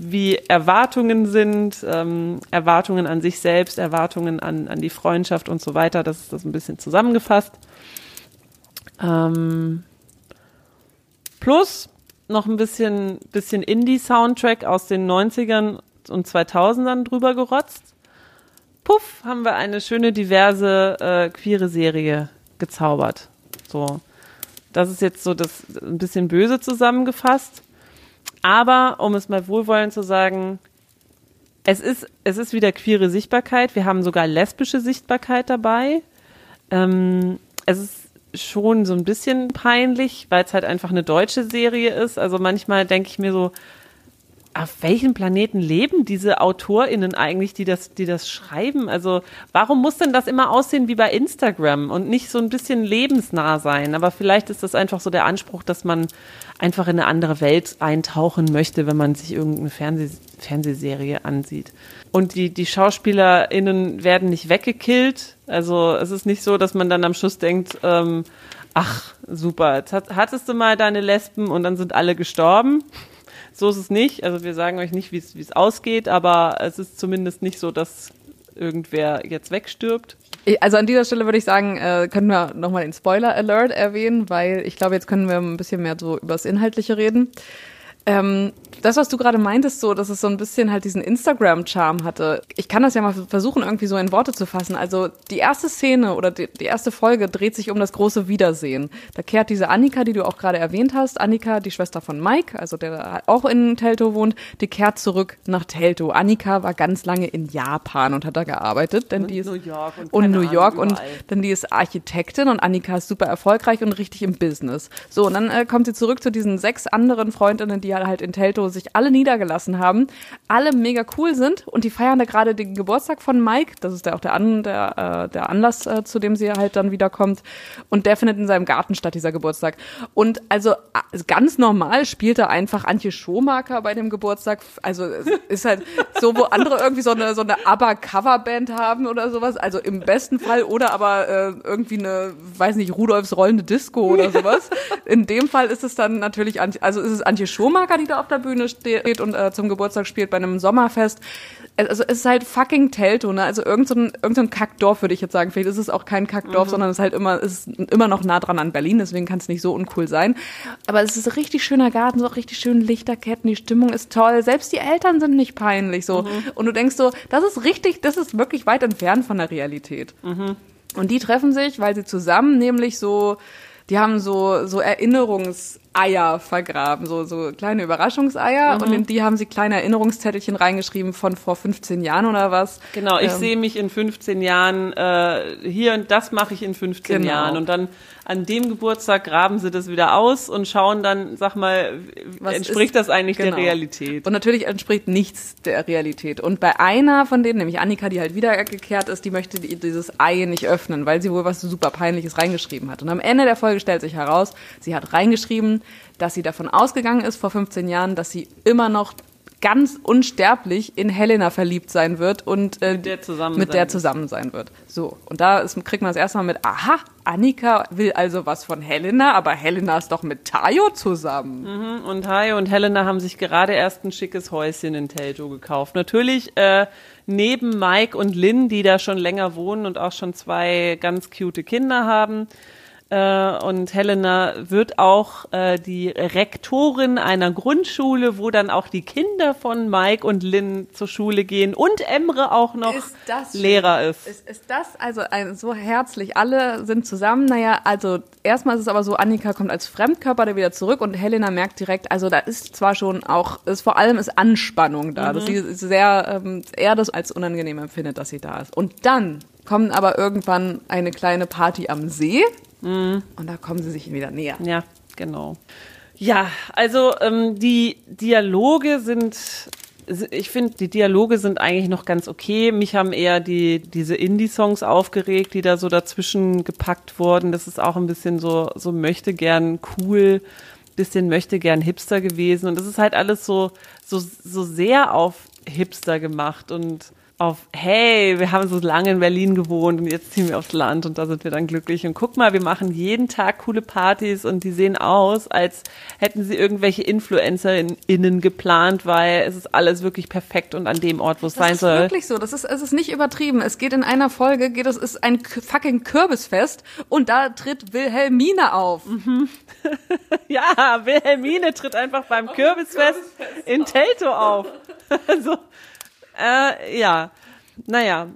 wie Erwartungen sind, ähm, Erwartungen an sich selbst, Erwartungen an, an die Freundschaft und so weiter. Das ist das ein bisschen zusammengefasst. Ähm, plus noch ein bisschen, bisschen Indie-Soundtrack aus den 90ern und 2000ern drüber gerotzt puff, haben wir eine schöne, diverse, äh, queere Serie gezaubert. So. Das ist jetzt so das ein bisschen böse zusammengefasst. Aber, um es mal wohlwollend zu sagen, es ist, es ist wieder queere Sichtbarkeit. Wir haben sogar lesbische Sichtbarkeit dabei. Ähm, es ist schon so ein bisschen peinlich, weil es halt einfach eine deutsche Serie ist. Also manchmal denke ich mir so, auf welchem Planeten leben diese AutorInnen eigentlich, die das, die das schreiben? Also, warum muss denn das immer aussehen wie bei Instagram und nicht so ein bisschen lebensnah sein? Aber vielleicht ist das einfach so der Anspruch, dass man einfach in eine andere Welt eintauchen möchte, wenn man sich irgendeine Fernseh Fernsehserie ansieht. Und die, die SchauspielerInnen werden nicht weggekillt. Also, es ist nicht so, dass man dann am Schluss denkt, ähm, ach, super, jetzt hattest du mal deine Lesben und dann sind alle gestorben. So ist es nicht. Also wir sagen euch nicht, wie es ausgeht, aber es ist zumindest nicht so, dass irgendwer jetzt wegstirbt. Also an dieser Stelle würde ich sagen, äh, können wir nochmal den Spoiler Alert erwähnen, weil ich glaube, jetzt können wir ein bisschen mehr so über das Inhaltliche reden. Ähm, das, was du gerade meintest, so, dass es so ein bisschen halt diesen Instagram-Charme hatte. Ich kann das ja mal versuchen, irgendwie so in Worte zu fassen. Also die erste Szene oder die, die, erste Folge dreht sich um das große Wiedersehen. Da kehrt diese Annika, die du auch gerade erwähnt hast, Annika, die Schwester von Mike, also der auch in Telto wohnt, die kehrt zurück nach Telto. Annika war ganz lange in Japan und hat da gearbeitet, denn und die ist New York und, und New York und denn die ist Architektin und Annika ist super erfolgreich und richtig im Business. So und dann äh, kommt sie zurück zu diesen sechs anderen Freundinnen, die halt in Telto sich alle niedergelassen haben, alle mega cool sind und die feiern da gerade den Geburtstag von Mike. Das ist ja auch der, An der, äh, der Anlass, äh, zu dem sie halt dann wiederkommt. Und der findet in seinem Garten statt, dieser Geburtstag. Und also äh, ganz normal spielt er einfach Antje Schomaker bei dem Geburtstag. Also es ist halt so, wo andere irgendwie so eine, so eine ABBA-Coverband haben oder sowas. Also im besten Fall oder aber äh, irgendwie eine, weiß nicht, Rudolfs rollende Disco oder sowas. In dem Fall ist es dann natürlich, Antje, also ist es Antje Schomaker, die da auf der Bühne steht und äh, zum Geburtstag spielt bei einem Sommerfest. Also es ist halt fucking Telto, ne? Also irgendein so irgend so Kackdorf würde ich jetzt sagen. Vielleicht ist es auch kein Kackdorf, mhm. sondern es ist halt immer ist immer noch nah dran an Berlin, deswegen kann es nicht so uncool sein. Aber es ist ein richtig schöner Garten, so richtig schön Lichterketten, die Stimmung ist toll. Selbst die Eltern sind nicht peinlich so. Mhm. Und du denkst so, das ist richtig, das ist wirklich weit entfernt von der Realität. Mhm. Und die treffen sich, weil sie zusammen nämlich so die haben so, so Erinnerungseier vergraben, so, so kleine Überraschungseier. Mhm. Und in die haben sie kleine Erinnerungszettelchen reingeschrieben von vor 15 Jahren oder was. Genau, ich ähm, sehe mich in 15 Jahren, äh, hier und das mache ich in 15 genau. Jahren. Und dann an dem Geburtstag graben sie das wieder aus und schauen dann, sag mal, Was entspricht ist, das eigentlich genau. der Realität? Und natürlich entspricht nichts der Realität. Und bei einer von denen, nämlich Annika, die halt wiedergekehrt ist, die möchte dieses Ei nicht öffnen, weil sie wohl was super Peinliches reingeschrieben hat. Und am Ende der Folge stellt sich heraus, sie hat reingeschrieben, dass sie davon ausgegangen ist vor 15 Jahren, dass sie immer noch ganz unsterblich in Helena verliebt sein wird und äh, mit der zusammen, mit der zusammen sein wird. So, und da ist, kriegt man das erstmal mit, aha, Annika will also was von Helena, aber Helena ist doch mit Tayo zusammen. Mhm, und Tayo und Helena haben sich gerade erst ein schickes Häuschen in Telto gekauft. Natürlich äh, neben Mike und Lynn, die da schon länger wohnen und auch schon zwei ganz cute Kinder haben. Äh, und Helena wird auch äh, die Rektorin einer Grundschule, wo dann auch die Kinder von Mike und Lynn zur Schule gehen und Emre auch noch ist Lehrer ist. ist. Ist das also ein, so herzlich? Alle sind zusammen. Naja, also erstmal ist es aber so, Annika kommt als Fremdkörper da wieder zurück und Helena merkt direkt, also da ist zwar schon auch, ist vor allem ist Anspannung da, mhm. dass sie sehr ähm, eher das als unangenehm empfindet, dass sie da ist. Und dann kommt aber irgendwann eine kleine Party am See Mhm. Und da kommen sie sich wieder näher. Ja, genau. Ja, also ähm, die Dialoge sind ich finde, die Dialoge sind eigentlich noch ganz okay. Mich haben eher die, diese Indie-Songs aufgeregt, die da so dazwischen gepackt wurden. Das ist auch ein bisschen so, so möchte gern cool, bisschen möchte gern Hipster gewesen. Und das ist halt alles so, so, so sehr auf Hipster gemacht und auf, hey, wir haben so lange in Berlin gewohnt und jetzt ziehen wir aufs Land und da sind wir dann glücklich. Und guck mal, wir machen jeden Tag coole Partys und die sehen aus, als hätten sie irgendwelche InfluencerInnen geplant, weil es ist alles wirklich perfekt und an dem Ort, wo es sein soll. Das ist wirklich so. Das ist, es ist nicht übertrieben. Es geht in einer Folge, geht es ist ein fucking Kürbisfest und da tritt Wilhelmine auf. Mhm. ja, Wilhelmine tritt einfach beim Kürbisfest in Telto auf. also, äh, ja, naja,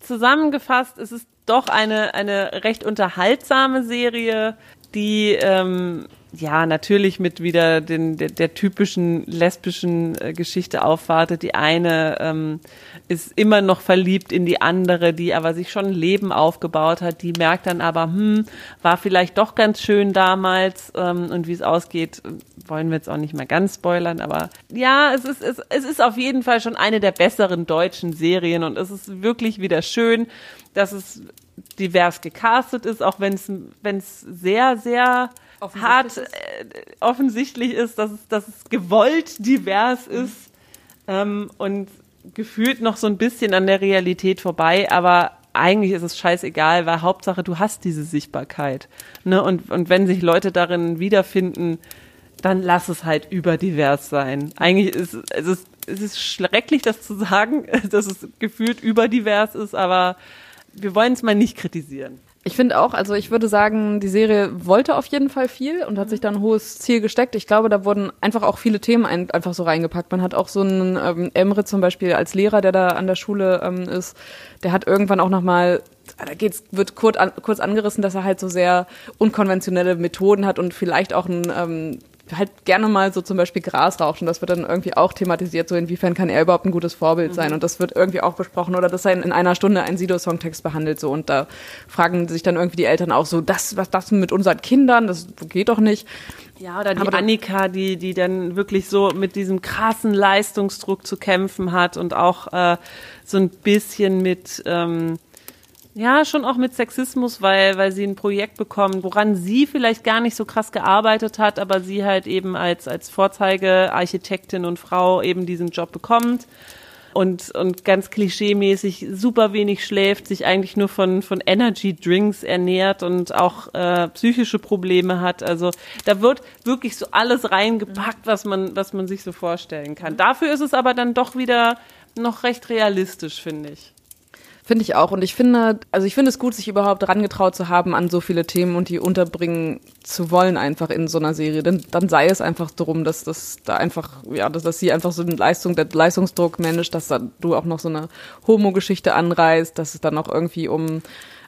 zusammengefasst, es ist doch eine, eine recht unterhaltsame Serie, die ähm, ja natürlich mit wieder den, der, der typischen lesbischen äh, Geschichte aufwartet. Die eine ähm, ist immer noch verliebt in die andere, die aber sich schon ein Leben aufgebaut hat. Die merkt dann aber, hm, war vielleicht doch ganz schön damals ähm, und wie es ausgeht, wollen wir jetzt auch nicht mehr ganz spoilern, aber ja, es ist, es, es ist auf jeden Fall schon eine der besseren deutschen Serien und es ist wirklich wieder schön, dass es divers gecastet ist, auch wenn es wenn es sehr sehr hart. Äh, offensichtlich ist, dass es dass es gewollt divers mhm. ist ähm, und gefühlt noch so ein bisschen an der Realität vorbei, aber eigentlich ist es scheißegal, weil Hauptsache du hast diese Sichtbarkeit. Ne? Und, und wenn sich Leute darin wiederfinden, dann lass es halt überdivers sein. Eigentlich ist es, ist, es ist schrecklich, das zu sagen, dass es gefühlt überdivers ist, aber wir wollen es mal nicht kritisieren. Ich finde auch, also ich würde sagen, die Serie wollte auf jeden Fall viel und hat sich da ein hohes Ziel gesteckt. Ich glaube, da wurden einfach auch viele Themen ein, einfach so reingepackt. Man hat auch so einen ähm, Emre zum Beispiel als Lehrer, der da an der Schule ähm, ist, der hat irgendwann auch nochmal da geht's, wird kurz, an, kurz angerissen, dass er halt so sehr unkonventionelle Methoden hat und vielleicht auch ein ähm, halt gerne mal so zum Beispiel Gras raucht und das wird dann irgendwie auch thematisiert, so inwiefern kann er überhaupt ein gutes Vorbild sein mhm. und das wird irgendwie auch besprochen oder dass er in, einer Stunde einen Sido-Songtext behandelt so und da fragen sich dann irgendwie die Eltern auch so, das, was das mit unseren Kindern, das geht doch nicht. Ja, oder die Aber Annika, die, die dann wirklich so mit diesem krassen Leistungsdruck zu kämpfen hat und auch äh, so ein bisschen mit ähm, ja, schon auch mit Sexismus, weil, weil sie ein Projekt bekommen, woran sie vielleicht gar nicht so krass gearbeitet hat, aber sie halt eben als, als Vorzeigearchitektin und Frau eben diesen Job bekommt und, und ganz klischeemäßig super wenig schläft, sich eigentlich nur von, von Energy Drinks ernährt und auch äh, psychische Probleme hat. Also da wird wirklich so alles reingepackt, was man, was man sich so vorstellen kann. Dafür ist es aber dann doch wieder noch recht realistisch, finde ich. Finde ich auch. Und ich finde, also ich finde es gut, sich überhaupt herangetraut zu haben an so viele Themen und die unterbringen zu wollen einfach in so einer Serie. Denn dann sei es einfach darum, dass das da einfach, ja, dass, dass sie einfach so eine Leistung, der Leistungsdruck managt, dass da du auch noch so eine Homo-Geschichte anreißt, dass es dann auch irgendwie um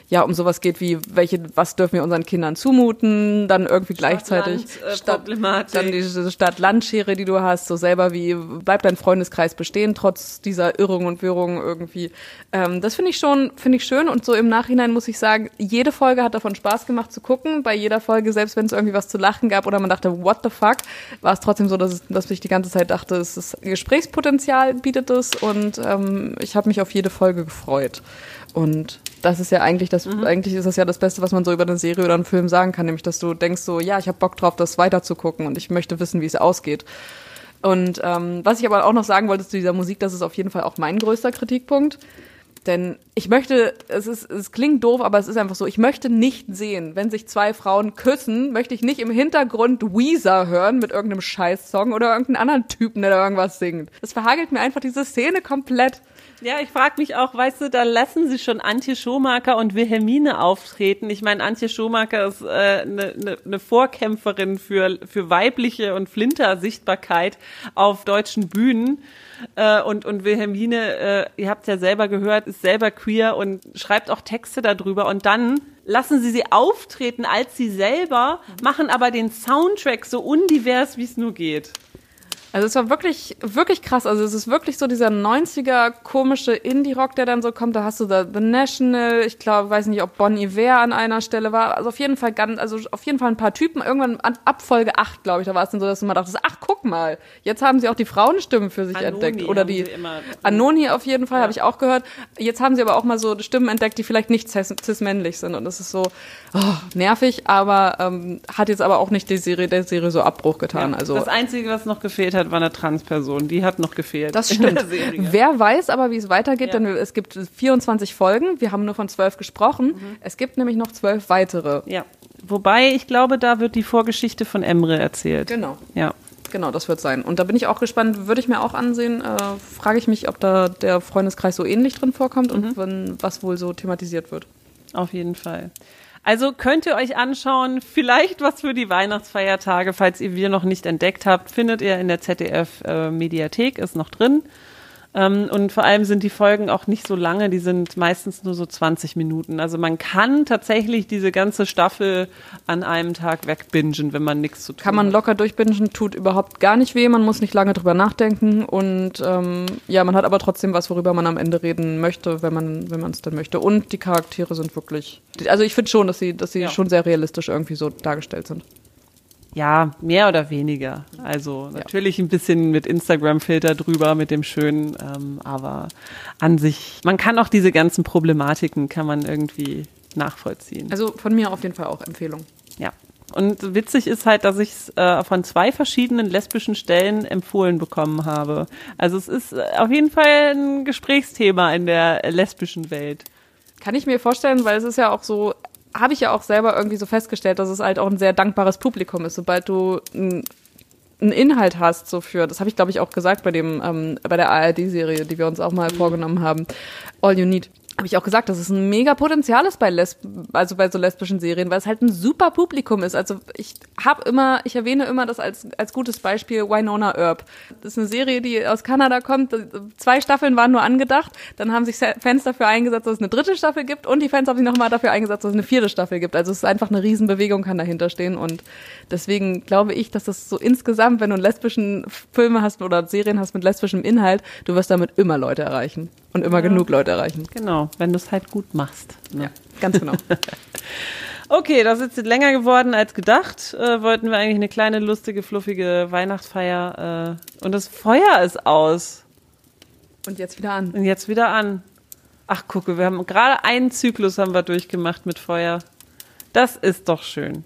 ja um sowas geht wie welche was dürfen wir unseren Kindern zumuten, dann irgendwie gleichzeitig Stadt, äh, dann diese Stadt-Land-Schere, die du hast, so selber wie bleibt dein Freundeskreis bestehen trotz dieser Irrung und Wirrung irgendwie. Ähm, das finde ich schon finde ich schön und so im Nachhinein muss ich sagen, jede Folge hat davon Spaß gemacht zu gucken. Bei jeder Folge, selbst wenn es irgendwie was zu lachen gab oder man dachte what the fuck, war es trotzdem so, dass, es, dass ich die ganze Zeit dachte, es ist Gesprächspotenzial bietet es und ähm, ich habe mich auf jede Folge gefreut. Und das ist ja eigentlich das, mhm. eigentlich ist das ja das Beste, was man so über eine Serie oder einen Film sagen kann, nämlich, dass du denkst so, ja, ich habe Bock drauf, das weiterzugucken und ich möchte wissen, wie es ausgeht. Und ähm, was ich aber auch noch sagen wollte zu dieser Musik, das ist auf jeden Fall auch mein größter Kritikpunkt. Denn ich möchte, es ist, es klingt doof, aber es ist einfach so, ich möchte nicht sehen, wenn sich zwei Frauen küssen, möchte ich nicht im Hintergrund Weezer hören mit irgendeinem Scheiß-Song oder irgendeinen anderen Typen, der da irgendwas singt. Das verhagelt mir einfach diese Szene komplett. Ja, ich frage mich auch, weißt du, da lassen sie schon Antje Schomaker und Wilhelmine auftreten. Ich meine, Antje Schomaker ist eine äh, ne, ne, ne Vorkämpferin für, für weibliche und Flinter-Sichtbarkeit auf deutschen Bühnen. Äh, und, und Wilhelmine, äh, ihr habt ja selber gehört, ist selber queer und schreibt auch Texte darüber. Und dann lassen sie sie auftreten als sie selber, machen aber den Soundtrack so undivers, wie es nur geht. Also es war wirklich, wirklich krass. Also es ist wirklich so dieser 90er komische Indie-Rock, der dann so kommt. Da hast du da The National, ich glaube, weiß nicht, ob Bon Iver an einer Stelle war. Also auf jeden Fall ganz, also auf jeden Fall ein paar Typen. Irgendwann an, ab Folge 8, glaube ich, da war es dann so, dass du mal dachtest, ach, guck mal, jetzt haben sie auch die Frauenstimmen für sich Anoni entdeckt. Oder die Anoni auf jeden Fall, ja. habe ich auch gehört. Jetzt haben sie aber auch mal so Stimmen entdeckt, die vielleicht nicht cis-männlich sind. Und das ist so oh, nervig, aber ähm, hat jetzt aber auch nicht die Serie, der Serie so Abbruch getan. Ja, also das Einzige, was noch gefehlt hat, war eine Transperson. Die hat noch gefehlt. Das stimmt. Wer weiß aber, wie es weitergeht, ja. denn es gibt 24 Folgen. Wir haben nur von zwölf gesprochen. Mhm. Es gibt nämlich noch zwölf weitere. Ja. Wobei, ich glaube, da wird die Vorgeschichte von Emre erzählt. Genau. Ja. Genau, das wird sein. Und da bin ich auch gespannt, würde ich mir auch ansehen. Äh, Frage ich mich, ob da der Freundeskreis so ähnlich drin vorkommt mhm. und wenn, was wohl so thematisiert wird. Auf jeden Fall. Also könnt ihr euch anschauen, vielleicht was für die Weihnachtsfeiertage, falls ihr wir noch nicht entdeckt habt, findet ihr in der ZDF äh, Mediathek, ist noch drin. Ähm, und vor allem sind die Folgen auch nicht so lange, die sind meistens nur so 20 Minuten. Also man kann tatsächlich diese ganze Staffel an einem Tag wegbingen, wenn man nichts zu tun hat. Kann man locker durchbingen, tut überhaupt gar nicht weh, man muss nicht lange drüber nachdenken und ähm, ja, man hat aber trotzdem was, worüber man am Ende reden möchte, wenn man wenn man es dann möchte. Und die Charaktere sind wirklich, also ich finde schon, dass sie, dass sie ja. schon sehr realistisch irgendwie so dargestellt sind. Ja, mehr oder weniger. Also natürlich ein bisschen mit Instagram-Filter drüber, mit dem schönen, ähm, aber an sich, man kann auch diese ganzen Problematiken, kann man irgendwie nachvollziehen. Also von mir auf jeden Fall auch Empfehlung. Ja. Und witzig ist halt, dass ich es äh, von zwei verschiedenen lesbischen Stellen empfohlen bekommen habe. Also es ist äh, auf jeden Fall ein Gesprächsthema in der lesbischen Welt. Kann ich mir vorstellen, weil es ist ja auch so, habe ich ja auch selber irgendwie so festgestellt, dass es halt auch ein sehr dankbares Publikum ist, sobald du einen Inhalt hast, so für, das habe ich glaube ich auch gesagt bei dem, ähm, bei der ARD-Serie, die wir uns auch mal vorgenommen haben, All You Need habe ich auch gesagt, dass es ein mega Potenzial ist bei Lesb also bei so lesbischen Serien, weil es halt ein super Publikum ist. Also ich habe immer, ich erwähne immer das als als gutes Beispiel Winona Earp. Das ist eine Serie, die aus Kanada kommt. Zwei Staffeln waren nur angedacht. Dann haben sich Fans dafür eingesetzt, dass es eine dritte Staffel gibt und die Fans haben sich nochmal dafür eingesetzt, dass es eine vierte Staffel gibt. Also es ist einfach eine Riesenbewegung kann dahinter stehen und deswegen glaube ich, dass das so insgesamt, wenn du einen lesbischen Filme hast oder Serien hast mit lesbischem Inhalt, du wirst damit immer Leute erreichen und immer ja. genug Leute erreichen. Genau, wenn du es halt gut machst. Ne? Ja, ganz genau. okay, das ist jetzt länger geworden als gedacht. Äh, wollten wir eigentlich eine kleine, lustige, fluffige Weihnachtsfeier äh, und das Feuer ist aus. Und jetzt wieder an. Und jetzt wieder an. Ach, gucke, wir haben gerade einen Zyklus haben wir durchgemacht mit Feuer. Das ist doch schön.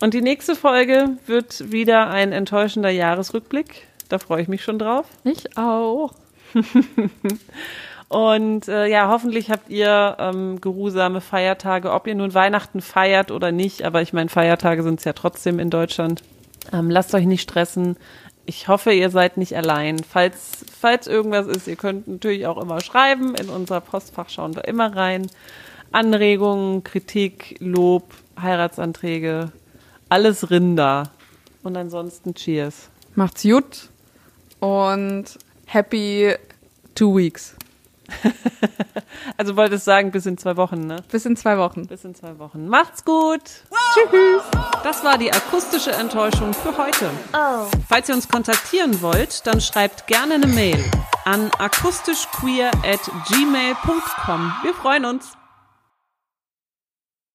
Und die nächste Folge wird wieder ein enttäuschender Jahresrückblick. Da freue ich mich schon drauf. Ich auch. Und äh, ja, hoffentlich habt ihr ähm, geruhsame Feiertage, ob ihr nun Weihnachten feiert oder nicht. Aber ich meine, Feiertage sind es ja trotzdem in Deutschland. Ähm, lasst euch nicht stressen. Ich hoffe, ihr seid nicht allein. Falls, falls irgendwas ist, ihr könnt natürlich auch immer schreiben. In unser Postfach schauen wir immer rein. Anregungen, Kritik, Lob, Heiratsanträge, alles Rinder. Und ansonsten Cheers. Macht's gut und happy two weeks. also wolltest sagen, bis in zwei Wochen, ne? Bis in zwei Wochen. Bis in zwei Wochen. Macht's gut. Tschüss. Das war die akustische Enttäuschung für heute. Oh. Falls ihr uns kontaktieren wollt, dann schreibt gerne eine Mail an akustischqueer at gmail.com. Wir freuen uns.